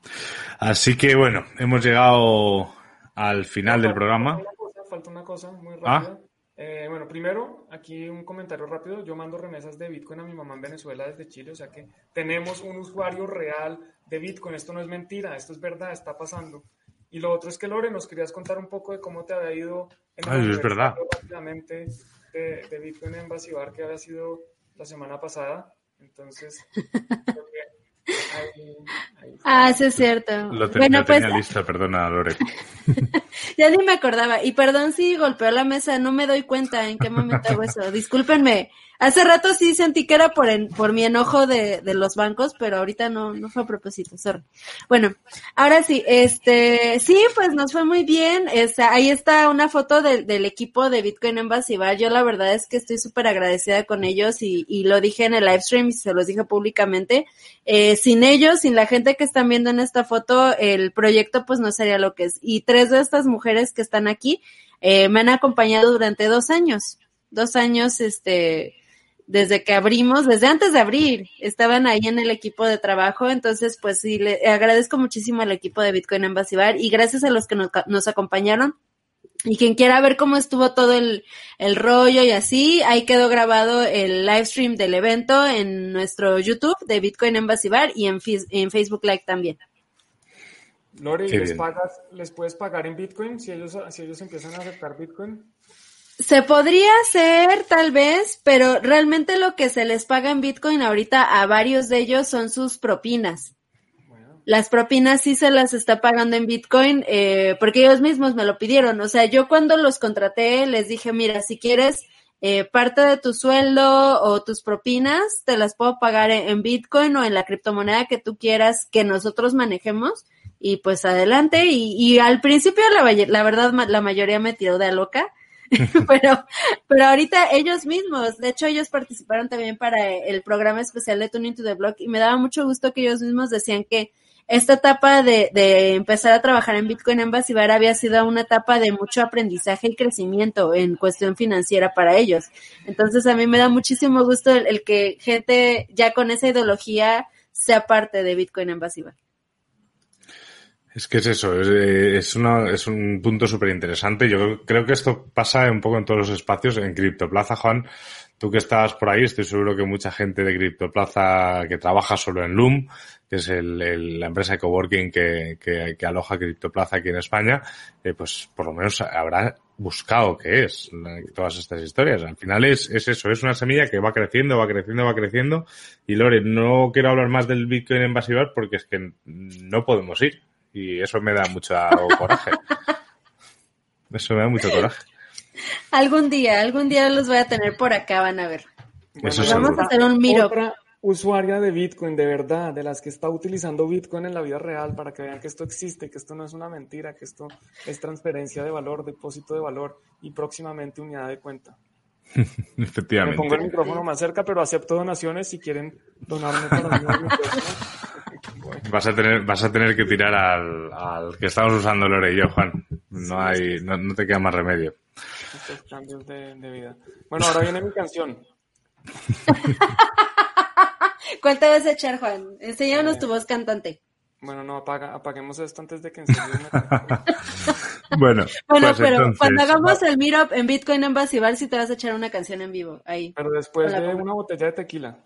Así que bueno, hemos llegado al final del programa. Falta una cosa, falta una cosa muy rápida. ¿Ah? Eh, bueno, primero, aquí un comentario rápido. Yo mando remesas de Bitcoin a mi mamá en Venezuela desde Chile, o sea que tenemos un usuario real de Bitcoin. Esto no es mentira, esto es verdad, está pasando. Y lo otro es que Lore, nos querías contar un poco de cómo te había ido en Ay, es verdad. rápidamente de, de, Bitcoin en Basibar, que había sido la semana pasada. Entonces, creo [laughs] ah, sí es cierto. Lo, ten, bueno, lo tenía pues, lista, perdona, Lore. [laughs] [laughs] ya ni me acordaba. Y perdón si golpeó la mesa, no me doy cuenta en qué momento hago eso. Discúlpenme. Hace rato sí sentí que era por, en, por mi enojo de, los bancos, pero ahorita no, no fue a propósito, sorry. Bueno, ahora sí, este, sí, pues nos fue muy bien. Este, ahí está una foto de, del equipo de Bitcoin Embassy Bar. Yo la verdad es que estoy súper agradecida con ellos y, y, lo dije en el live stream y se los dije públicamente. Eh, sin ellos, sin la gente que están viendo en esta foto, el proyecto pues no sería lo que es. Y tres de estas mujeres que están aquí, eh, me han acompañado durante dos años. Dos años, este, desde que abrimos, desde antes de abrir, estaban ahí en el equipo de trabajo, entonces pues sí, le agradezco muchísimo al equipo de Bitcoin Embassy Bar y gracias a los que nos, nos acompañaron. Y quien quiera ver cómo estuvo todo el, el rollo y así, ahí quedó grabado el live stream del evento en nuestro YouTube de Bitcoin Embassy Bar y en, en Facebook Live también. Lori, ¿les, pagas, ¿les puedes pagar en Bitcoin si ellos, si ellos empiezan a aceptar Bitcoin? Se podría hacer tal vez, pero realmente lo que se les paga en Bitcoin ahorita a varios de ellos son sus propinas. Las propinas sí se las está pagando en Bitcoin eh, porque ellos mismos me lo pidieron. O sea, yo cuando los contraté les dije, mira, si quieres eh, parte de tu sueldo o tus propinas, te las puedo pagar en Bitcoin o en la criptomoneda que tú quieras que nosotros manejemos. Y pues adelante. Y, y al principio, la, la verdad, la mayoría me tiró de a loca [laughs] pero, pero ahorita ellos mismos, de hecho ellos participaron también para el programa especial de Tuning to the Block y me daba mucho gusto que ellos mismos decían que esta etapa de, de empezar a trabajar en Bitcoin en Basibar había sido una etapa de mucho aprendizaje y crecimiento en cuestión financiera para ellos. Entonces a mí me da muchísimo gusto el, el que gente ya con esa ideología sea parte de Bitcoin en Basibar. Es que es eso, es, es, una, es un punto súper interesante. Yo creo que esto pasa un poco en todos los espacios. En Criptoplaza, Juan, tú que estás por ahí, estoy seguro que mucha gente de Criptoplaza que trabaja solo en Loom, que es el, el, la empresa de coworking que, que, que aloja Criptoplaza aquí en España, eh, pues por lo menos habrá buscado que es todas estas historias. Al final es, es eso, es una semilla que va creciendo, va creciendo, va creciendo. Y Lore, no quiero hablar más del Bitcoin en porque es que no podemos ir. Y eso me da mucho coraje. Eso me da mucho coraje. Algún día, algún día los voy a tener por acá, van a ver. vamos a hacer un miro usuaria de Bitcoin, de verdad, de las que está utilizando Bitcoin en la vida real para que vean que esto existe, que esto no es una mentira, que esto es transferencia de valor, depósito de valor y próximamente unidad de cuenta. [laughs] Efectivamente. Me pongo el micrófono más cerca, pero acepto donaciones si quieren donarme para mí. [laughs] Vas a tener, vas a tener que tirar al, que estamos usando Lore y yo, Juan. No hay, no, te queda más remedio. Estos cambios de, de vida. Bueno, ahora viene mi canción. [laughs] ¿Cuál te vas a echar, Juan? Enséñanos tu voz cantante. Bueno, no, apaguemos esto antes de que [laughs] bueno, bueno pues pero cuando hagamos el meetup en Bitcoin en Basibar, sí te vas a echar una canción en vivo ahí. Pero después de una botella de tequila.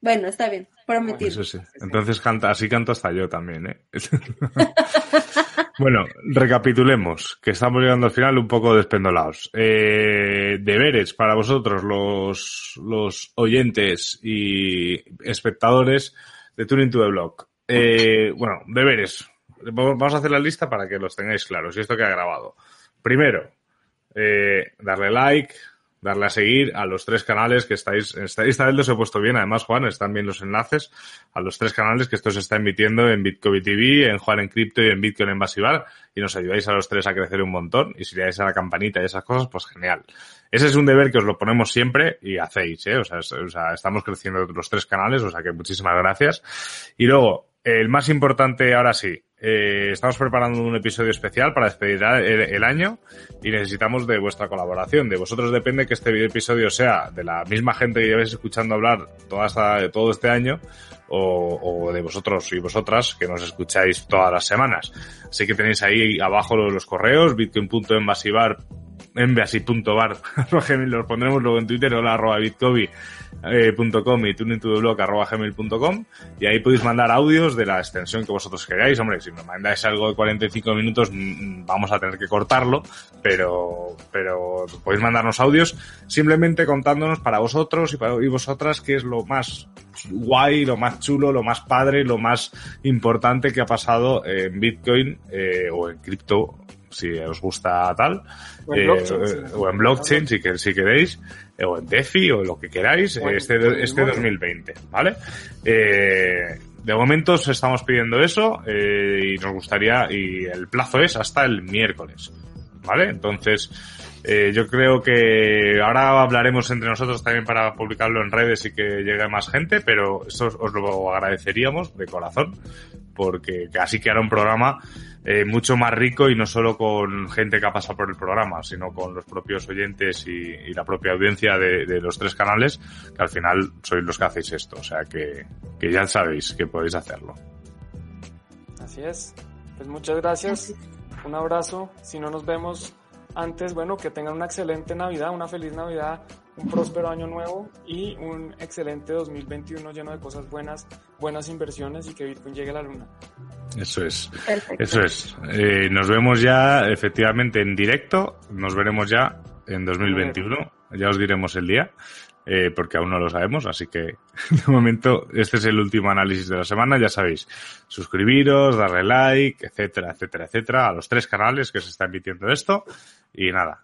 Bueno, está bien, prometido. Eso sí. Entonces canta, así canto hasta yo también, ¿eh? [laughs] Bueno, recapitulemos, que estamos llegando al final un poco despendolados. Eh, deberes para vosotros, los, los oyentes y espectadores de Tuning to the Blog. Eh, bueno, deberes. Vamos a hacer la lista para que los tengáis claros y esto queda grabado. Primero, eh, darle like, darle a seguir a los tres canales que estáis, esta vez los he puesto bien, además Juan, están bien los enlaces a los tres canales que esto se está emitiendo en Bitcoin TV, en Juan en Crypto y en Bitcoin en Basivar y nos ayudáis a los tres a crecer un montón y si le dais a la campanita y esas cosas, pues genial. Ese es un deber que os lo ponemos siempre y hacéis, ¿eh? O sea estamos creciendo los tres canales, o sea que muchísimas gracias. Y luego, el más importante ahora sí, eh, estamos preparando un episodio especial para despedir el, año y necesitamos de vuestra colaboración. De vosotros depende que este episodio sea de la misma gente que lleváis escuchando hablar toda todo este año o, de vosotros y vosotras que nos escucháis todas las semanas. Así que tenéis ahí abajo los, los correos, bitcoin.envasivar enviasi.bar, los [laughs] pondremos luego en Twitter, hola arroba bitcobi eh, y tuningtotheblog arroba gmail.com y ahí podéis mandar audios de la extensión que vosotros queráis. Hombre, si me mandáis algo de 45 minutos mm, vamos a tener que cortarlo, pero, pero podéis mandarnos audios simplemente contándonos para vosotros y para y vosotras qué es lo más guay, lo más chulo, lo más padre, lo más importante que ha pasado en Bitcoin eh, o en cripto si os gusta tal, o en eh, blockchain, si, que, si queréis, eh, o en DeFi o lo que queráis, este, este 2020, ¿vale? Eh, de momento os estamos pidiendo eso y nos gustaría, y el plazo es hasta el miércoles, ¿vale? Entonces, yo creo que ahora hablaremos entre nosotros también para publicarlo en redes y que llegue más gente, pero eso os lo agradeceríamos de corazón, porque así que hará un programa eh, mucho más rico y no solo con gente que ha pasado por el programa, sino con los propios oyentes y, la propia audiencia de, los tres canales, que al final sois los que hacéis esto. O sea que, que ya sabéis que podéis hacerlo. Así es. Pues muchas gracias. Un abrazo. Si no nos vemos antes, bueno, que tengan una excelente Navidad, una feliz Navidad un próspero año nuevo y un excelente 2021 lleno de cosas buenas, buenas inversiones y que Bitcoin llegue a la luna. Eso es. Eso es. Eh, nos vemos ya efectivamente en directo. Nos veremos ya en 2021. Ya os diremos el día. Eh, porque aún no lo sabemos, así que [laughs] de momento este es el último análisis de la semana, ya sabéis, suscribiros, darle like, etcétera, etcétera, etcétera, a los tres canales que se está emitiendo esto y nada,